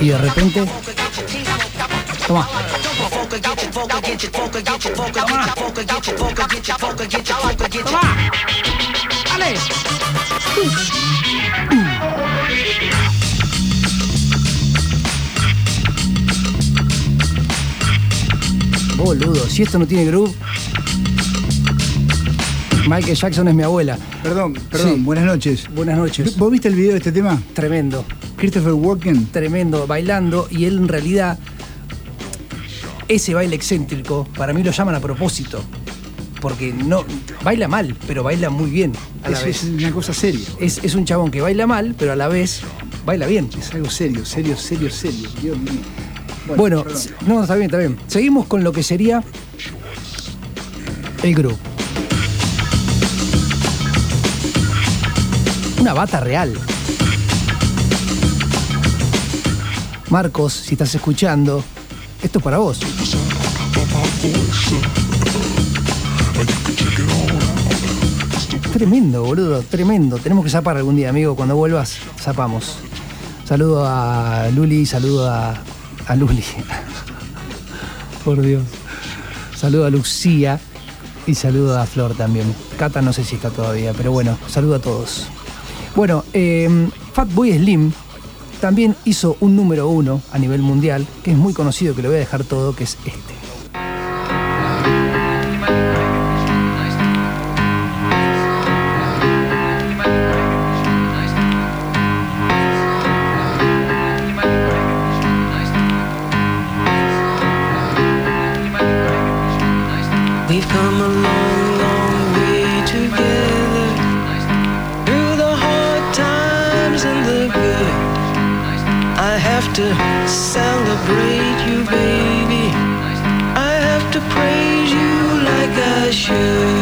[SPEAKER 1] Y de repente. Toma.
[SPEAKER 8] ¡Ale!
[SPEAKER 1] Boludo, si esto no tiene groove. Michael Jackson es mi abuela.
[SPEAKER 19] Perdón, perdón,
[SPEAKER 1] Sí.
[SPEAKER 19] buenas noches.
[SPEAKER 1] Buenas noches.
[SPEAKER 19] ¿Vos viste el video de este tema?
[SPEAKER 1] Tremendo.
[SPEAKER 19] Christopher Walken.
[SPEAKER 1] Tremendo, bailando. Y él en realidad, ese baile excéntrico, para mí lo llaman a propósito. Porque no baila mal, pero baila muy bien a la
[SPEAKER 19] Es,
[SPEAKER 1] vez.
[SPEAKER 19] es una cosa seria.
[SPEAKER 1] Es, es un chabón que baila mal, pero a la vez baila bien.
[SPEAKER 19] Es algo serio, serio, serio, serio. Dios mío.
[SPEAKER 1] Bueno, s- no, está bien, está bien. Seguimos con lo que sería el grupo. Una bata real. Marcos, si estás escuchando, esto es para vos. Tremendo, boludo, tremendo. Tenemos que zapar algún día, amigo. Cuando vuelvas, zapamos. Saludo a Luli, saludo a, a Luli. [laughs] Por Dios. Saludo a Lucía y saludo a Flor también. Cata no sé si está todavía, pero bueno, saludo a todos. Bueno, eh, Fatboy Slim también hizo un número uno a nivel mundial, que es muy conocido, que lo voy a dejar todo, que es este.
[SPEAKER 5] you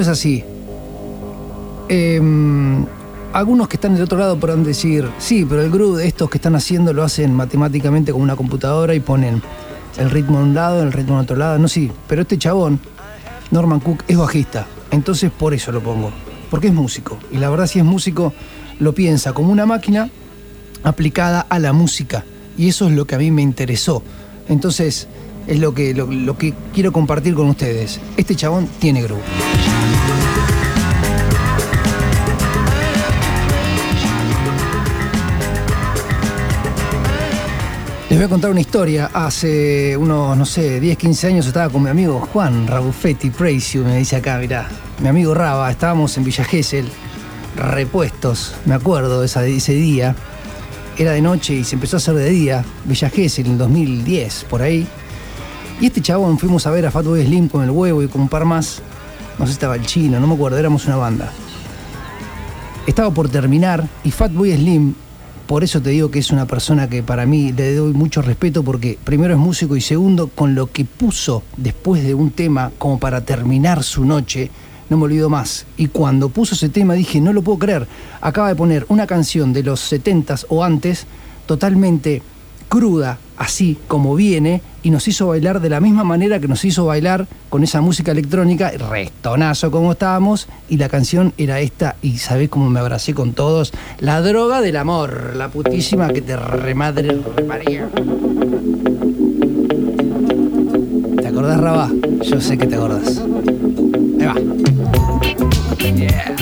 [SPEAKER 1] es así. Em, algunos que están del otro lado podrán decir, sí, pero el groove de estos que están haciendo lo hacen matemáticamente con una computadora y ponen el ritmo de un lado, el ritmo de otro lado. No, sí, pero este chabón, Norman Cook, es bajista. Entonces por eso lo pongo. Porque es músico. Y la verdad, si es músico, lo piensa como una máquina aplicada a la música. Y eso es lo que a mí me interesó. Entonces, es lo que, lo, que quiero compartir con ustedes. Este chabón tiene groove. Les voy a contar una historia. Hace unos, no sé, 10, 15 años estaba con mi amigo Juan Rabufetti, Praise you, me dice acá, mirá. Mi amigo Raba, estábamos en Villa Gesell, repuestos, me acuerdo esa- ese día. Era de noche y se empezó a hacer de día, Villa Gesell en el 2010, por ahí. Y este chabón fuimos a ver a Fatboy Slim con el huevo y con un par más. No sé si estaba el chino, no me acuerdo, éramos una banda. Estaba por terminar y Fatboy Slim, por eso te digo que es una persona que para mí le doy mucho respeto porque primero es músico y segundo con lo que puso después de un tema como para terminar su noche, no me olvido más. Y cuando puso ese tema dije, no lo puedo creer, acaba de poner una canción de los 70s o antes, totalmente cruda, así como viene, y nos hizo bailar de la misma manera que nos hizo bailar con esa música electrónica, restonazo como estábamos, y la canción era esta, y sabés cómo me abracé con todos, la droga del amor, la putísima que te remadre, remaría. ¿Te acordás, Rabá? Yo sé que te acordás. Ahí va. Yeah.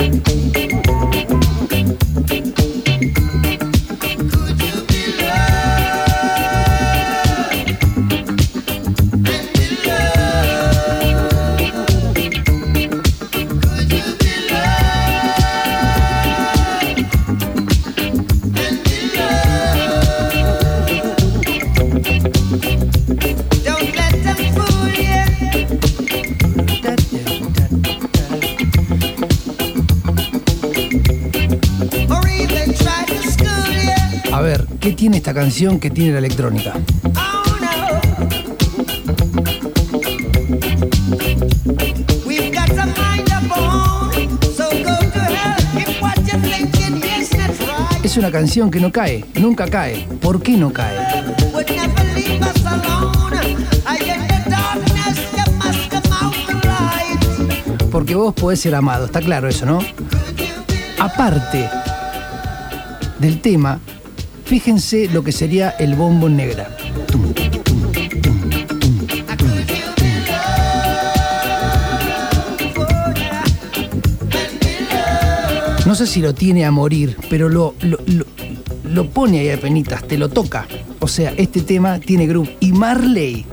[SPEAKER 1] ¿Qué tiene esta canción que tiene la electrónica? Es una canción que no cae, nunca cae. ¿Por qué no cae? Porque vos podés ser amado, está claro eso, ¿no? Aparte del tema, fíjense lo que sería el bombo negra. No sé si lo tiene a morir, pero lo, lo, lo- lo pone ahí a penitas, te lo toca. O sea, este tema tiene groove. Y Marley,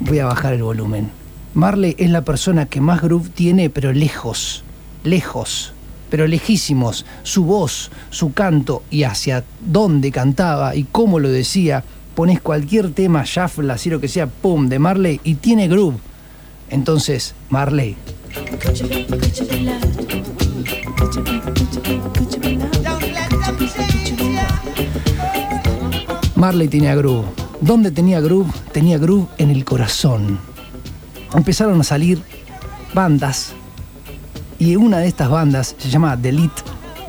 [SPEAKER 1] voy a bajar el volumen. Marley es la persona que más groove tiene, pero lejos, lejos, pero lejísimos. Su voz, su canto y hacia dónde cantaba y cómo lo decía. Pones cualquier tema, shuffle, así lo que sea, pum, de Marley y tiene groove. Entonces, Marley, Marley tenía groove. ¿Dónde tenía groove? Tenía groove en el corazón. Empezaron a salir bandas y una de estas bandas se llama The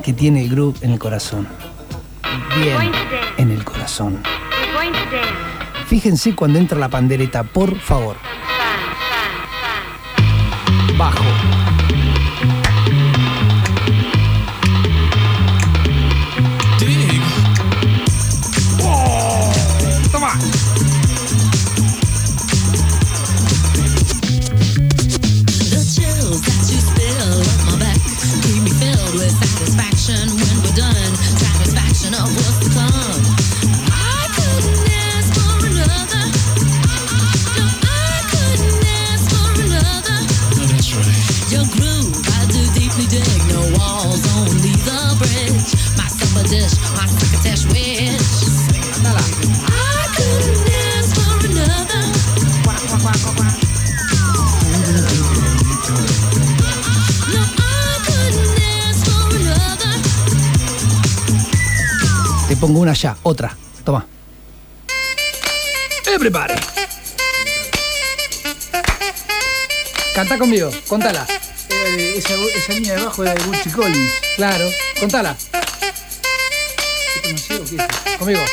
[SPEAKER 1] que tiene el groove en el corazón. Bien, en el corazón. Fíjense cuando entra la pandereta, por favor. Bajo. Pongo una ya, otra. Toma. Everybody. Canta conmigo, contala.
[SPEAKER 19] Eh, esa, esa línea de abajo era de Gucci Collins.
[SPEAKER 1] Claro, contala.
[SPEAKER 19] ¿Qué no sé o qué es?
[SPEAKER 1] Conmigo.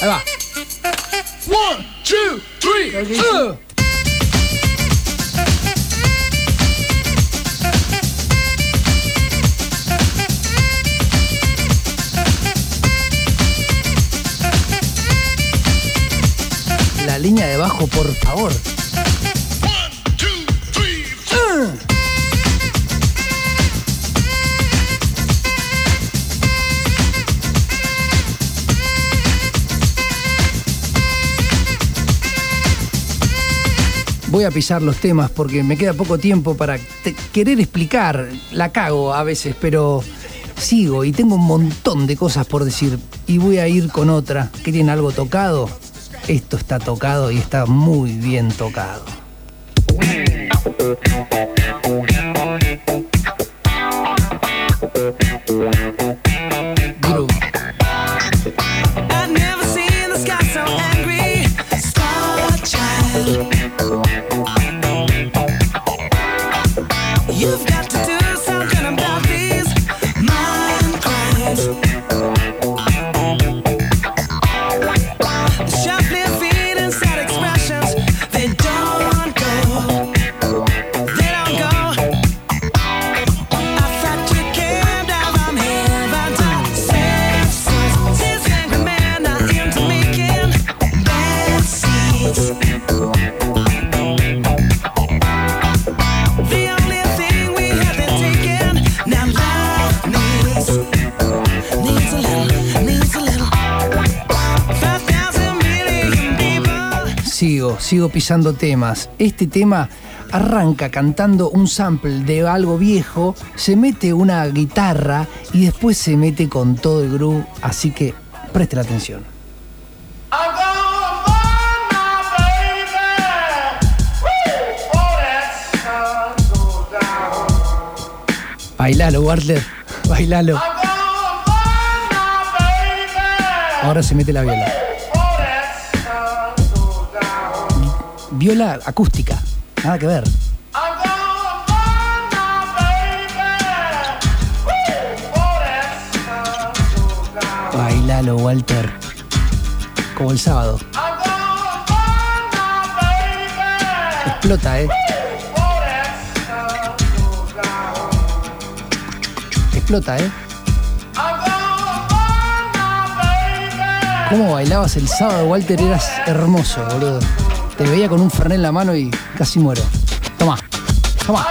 [SPEAKER 1] Ahí va. One, two, three, uh. La línea de abajo, por favor. Voy a pisar los temas porque me queda poco tiempo para querer explicar. La cago a veces, pero sigo y tengo un montón de cosas por decir. Y voy a ir con otra. que tiene algo tocado? Esto está tocado y está muy bien tocado. Sigo, pisando temas. Este tema arranca cantando un sample de algo viejo, se mete una guitarra y después se mete con todo el groove, así que preste la atención. Bailalo, Wartler, bailalo. Ahora se mete la viola. Viola acústica, nada que ver. Bailalo, Walter. Como el sábado. Explota, ¿eh? Explota, ¿eh? ¿Cómo bailabas el sábado, Walter? Eras hermoso, boludo. Te veía con un fernet en la mano y casi muero. Toma, toma.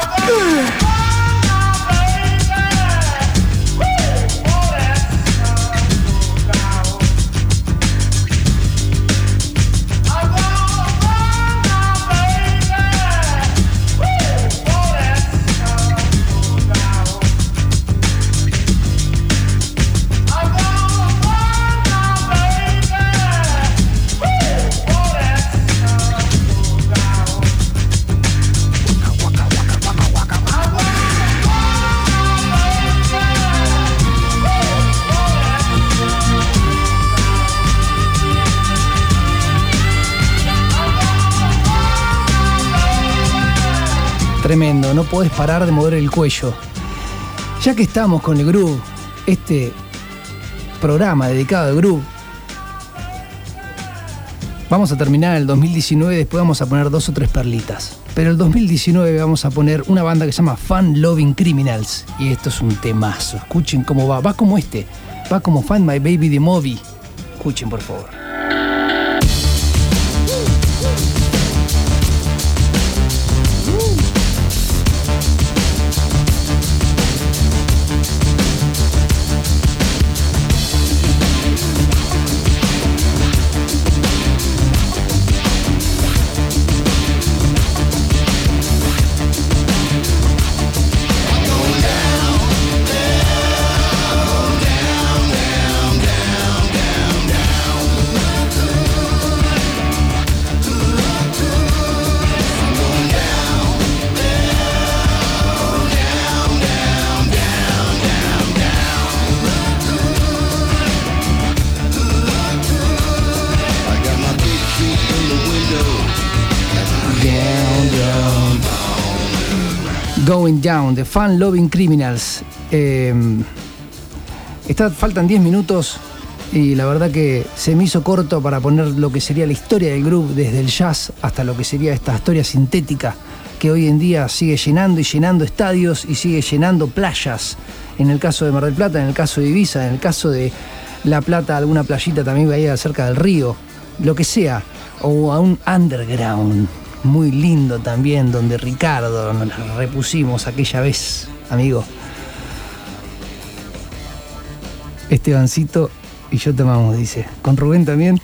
[SPEAKER 1] No podés parar de mover el cuello. Ya que estamos con el groove, este programa dedicado al groove, vamos a terminar el 2019, después vamos a poner dos o tres perlitas. Pero el 2019 vamos a poner una banda que se llama Fun Loving Criminals. Y esto es un temazo. Escuchen cómo va. Va como este. Va como Find My Baby de Moby. Escuchen, por favor. The Fun Loving Criminals. Eh, está- faltan 10 minutos y la verdad que se me hizo corto para poner lo que sería la historia del grupo, desde el jazz hasta lo que sería esta historia sintética que hoy en día sigue llenando y llenando estadios y sigue llenando playas. En el caso de Mar del Plata, en el caso de Ibiza, en el caso de La Plata, alguna playita también ahí cerca del río, lo que sea, o a un underground muy lindo también, donde Ricardo nos repusimos aquella vez, amigo. Estebancito y yo te amamos, dice. Con Rubén también.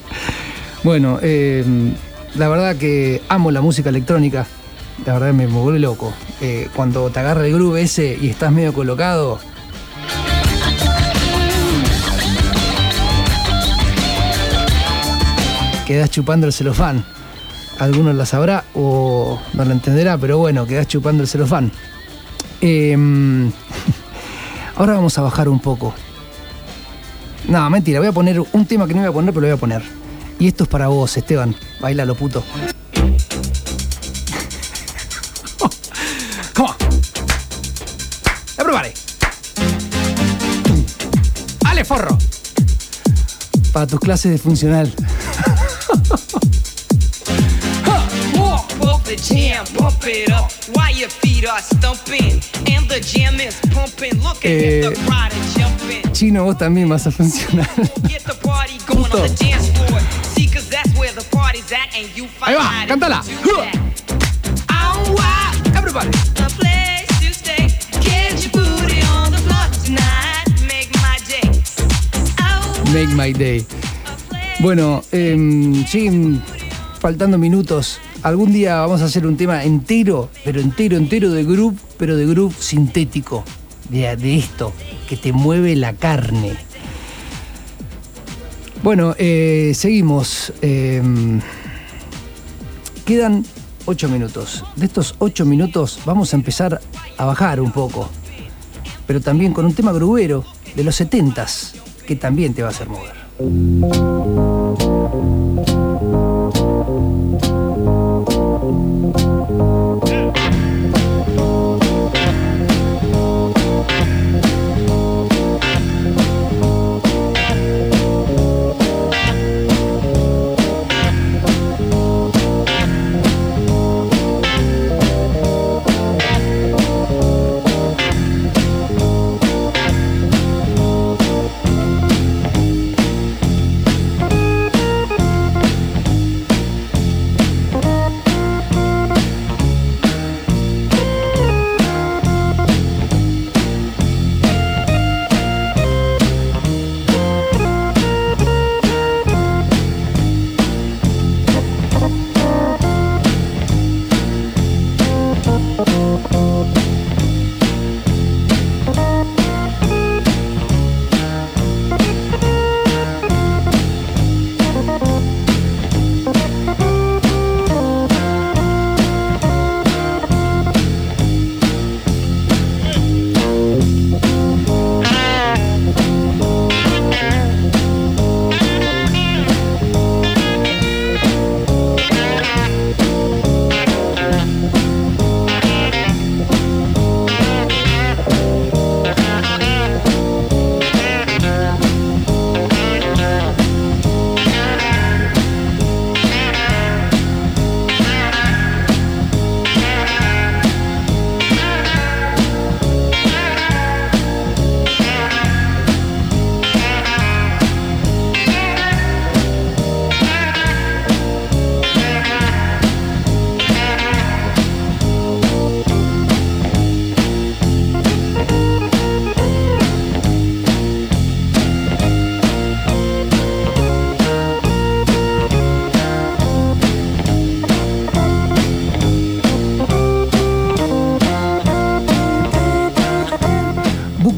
[SPEAKER 1] [laughs] bueno, eh, la verdad que amo la música electrónica. La verdad me vuelve loco. Eh, cuando te agarra el groove ese y estás medio colocado. Quedás chupando el celofán. Algunos la sabrá o no la entenderá, pero bueno, quedás chupando el celofán. Em, [laughs] ahora vamos a bajar un poco. No, mentira, voy a poner un tema que no voy a poner, pero lo voy a poner. Y esto es para vos, Esteban. Bailalo, puto. [laughs] Come. Ale, forro. Para tus clases de funcional. [laughs]
[SPEAKER 5] the jam, pump it up while your feet are stumping. And the jam is pumping. Look at
[SPEAKER 1] Eh,
[SPEAKER 5] the crowd jumping.
[SPEAKER 1] Chino, vos también vas a funcionar.
[SPEAKER 5] Get the party going on the dance floor. See, cause that's where the party's at. And you find
[SPEAKER 1] Ahí va, cántala.
[SPEAKER 5] Oh, wow.
[SPEAKER 1] Everybody.
[SPEAKER 5] A place to stay. Get your booty on the floor tonight. Make my day.
[SPEAKER 1] Make my day. Bueno, em, siguen faltando minutos. Algún día vamos a hacer un tema entero, pero entero, entero de groove, pero de groove sintético. De, esto, que te mueve la carne. Bueno, eh, seguimos. Em, quedan ocho minutos. De estos ocho minutos vamos a empezar a bajar un poco. Pero también con un tema grubero de los setentas, que también te va a hacer mover.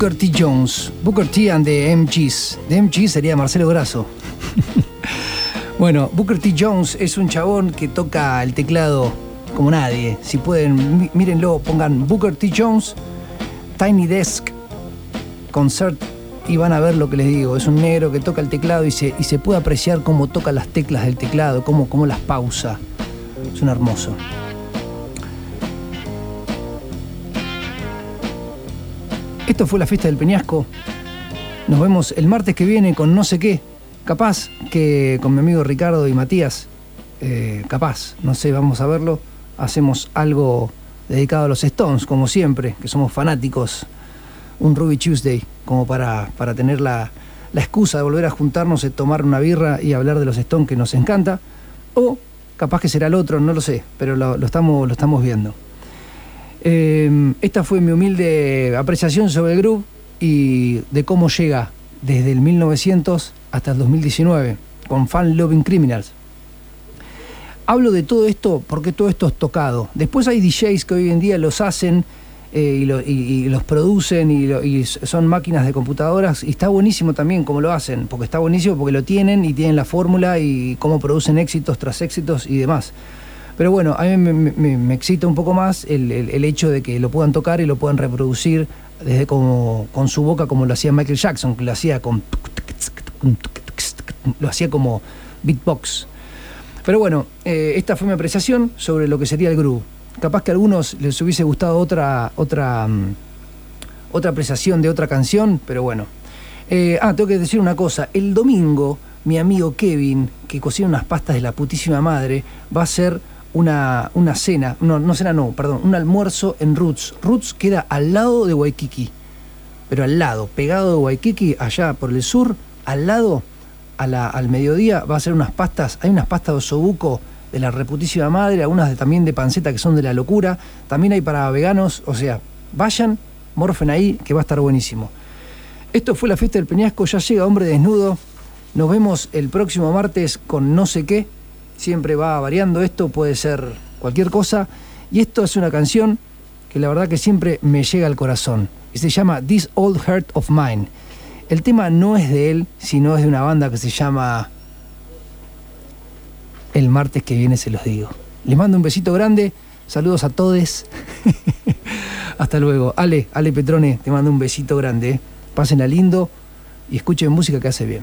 [SPEAKER 1] Booker T. Jones. Booker T and the MGs. The MGs sería Marcelo Grasso. [laughs] bueno, Booker T. Jones es un chabón que toca el teclado como nadie. Si pueden, mí- mírenlo, pongan Booker T. Jones, Tiny Desk, Concert y van a ver lo que les digo. Es un negro que toca el teclado y se, y se puede apreciar cómo toca las teclas del teclado, cómo, cómo las pausa. Es un hermoso. Esto fue la fiesta del Peñasco. Nos vemos el martes que viene con no sé qué. Capaz que con mi amigo Ricardo y Matías, eh, capaz, no sé, vamos a verlo. Hacemos algo dedicado a los Stones, como siempre, que somos fanáticos. Un Ruby Tuesday, como para, para tener la, la excusa de volver a juntarnos, tomar una birra y hablar de los Stones que nos encanta. O capaz que será el otro, no lo sé, pero lo estamos, lo estamos viendo. Eh, esta fue mi humilde apreciación sobre el groove y de cómo llega desde el 1900 hasta el 2019 con Fan Loving Criminals. Hablo de todo esto porque todo esto es tocado. Después hay DJs que hoy en día los hacen eh, y, lo- y- y los producen y, son máquinas de computadoras y está buenísimo también cómo lo hacen, porque está buenísimo porque lo tienen y tienen la fórmula y cómo producen éxitos tras éxitos y demás. Pero bueno, a mí me, excita un poco más el, el- hecho de que lo puedan tocar y lo puedan reproducir desde como con su boca como lo hacía Michael Jackson, que lo hacía con lo hacía como beatbox. Pero bueno, eh, esta fue mi apreciación sobre lo que sería el groove. Capaz que a algunos les hubiese gustado otra otra mm, otra apreciación de otra canción, pero bueno. Eh, ah, tengo que decir una cosa. El domingo, mi amigo Kevin, que cocina unas pastas de la putísima madre, va a hacer una, una cena, no, no cena, no, perdón, un almuerzo en Roots. Roots queda al lado de Waikiki, pero al lado, pegado de Waikiki, allá por el sur, al lado, a la- al mediodía, va a hacer unas pastas, hay unas pastas de osobuco de la reputísima madre, algunas también de panceta que son de la locura, también hay para veganos, o sea, vayan, morfen ahí, que va a estar buenísimo. Esto fue la fiesta del Peñasco, ya llega Hombre Desnudo. Nos vemos el próximo martes con no sé qué. Siempre va variando esto, puede ser cualquier cosa. Y esto es una canción que la verdad que siempre me llega al corazón. Y se llama This Old Heart of Mine. El tema no es de él, sino es de una banda que se llama... El martes que viene se los digo. Les mando un besito grande. Saludos a todos. [laughs] Hasta luego. Ale, Ale Petrone, te mando un besito grande. Pásenla lindo y escuchen música que hace bien.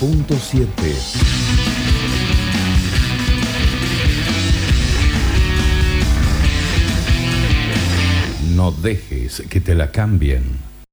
[SPEAKER 20] 91.7. No dejes que te la cambien.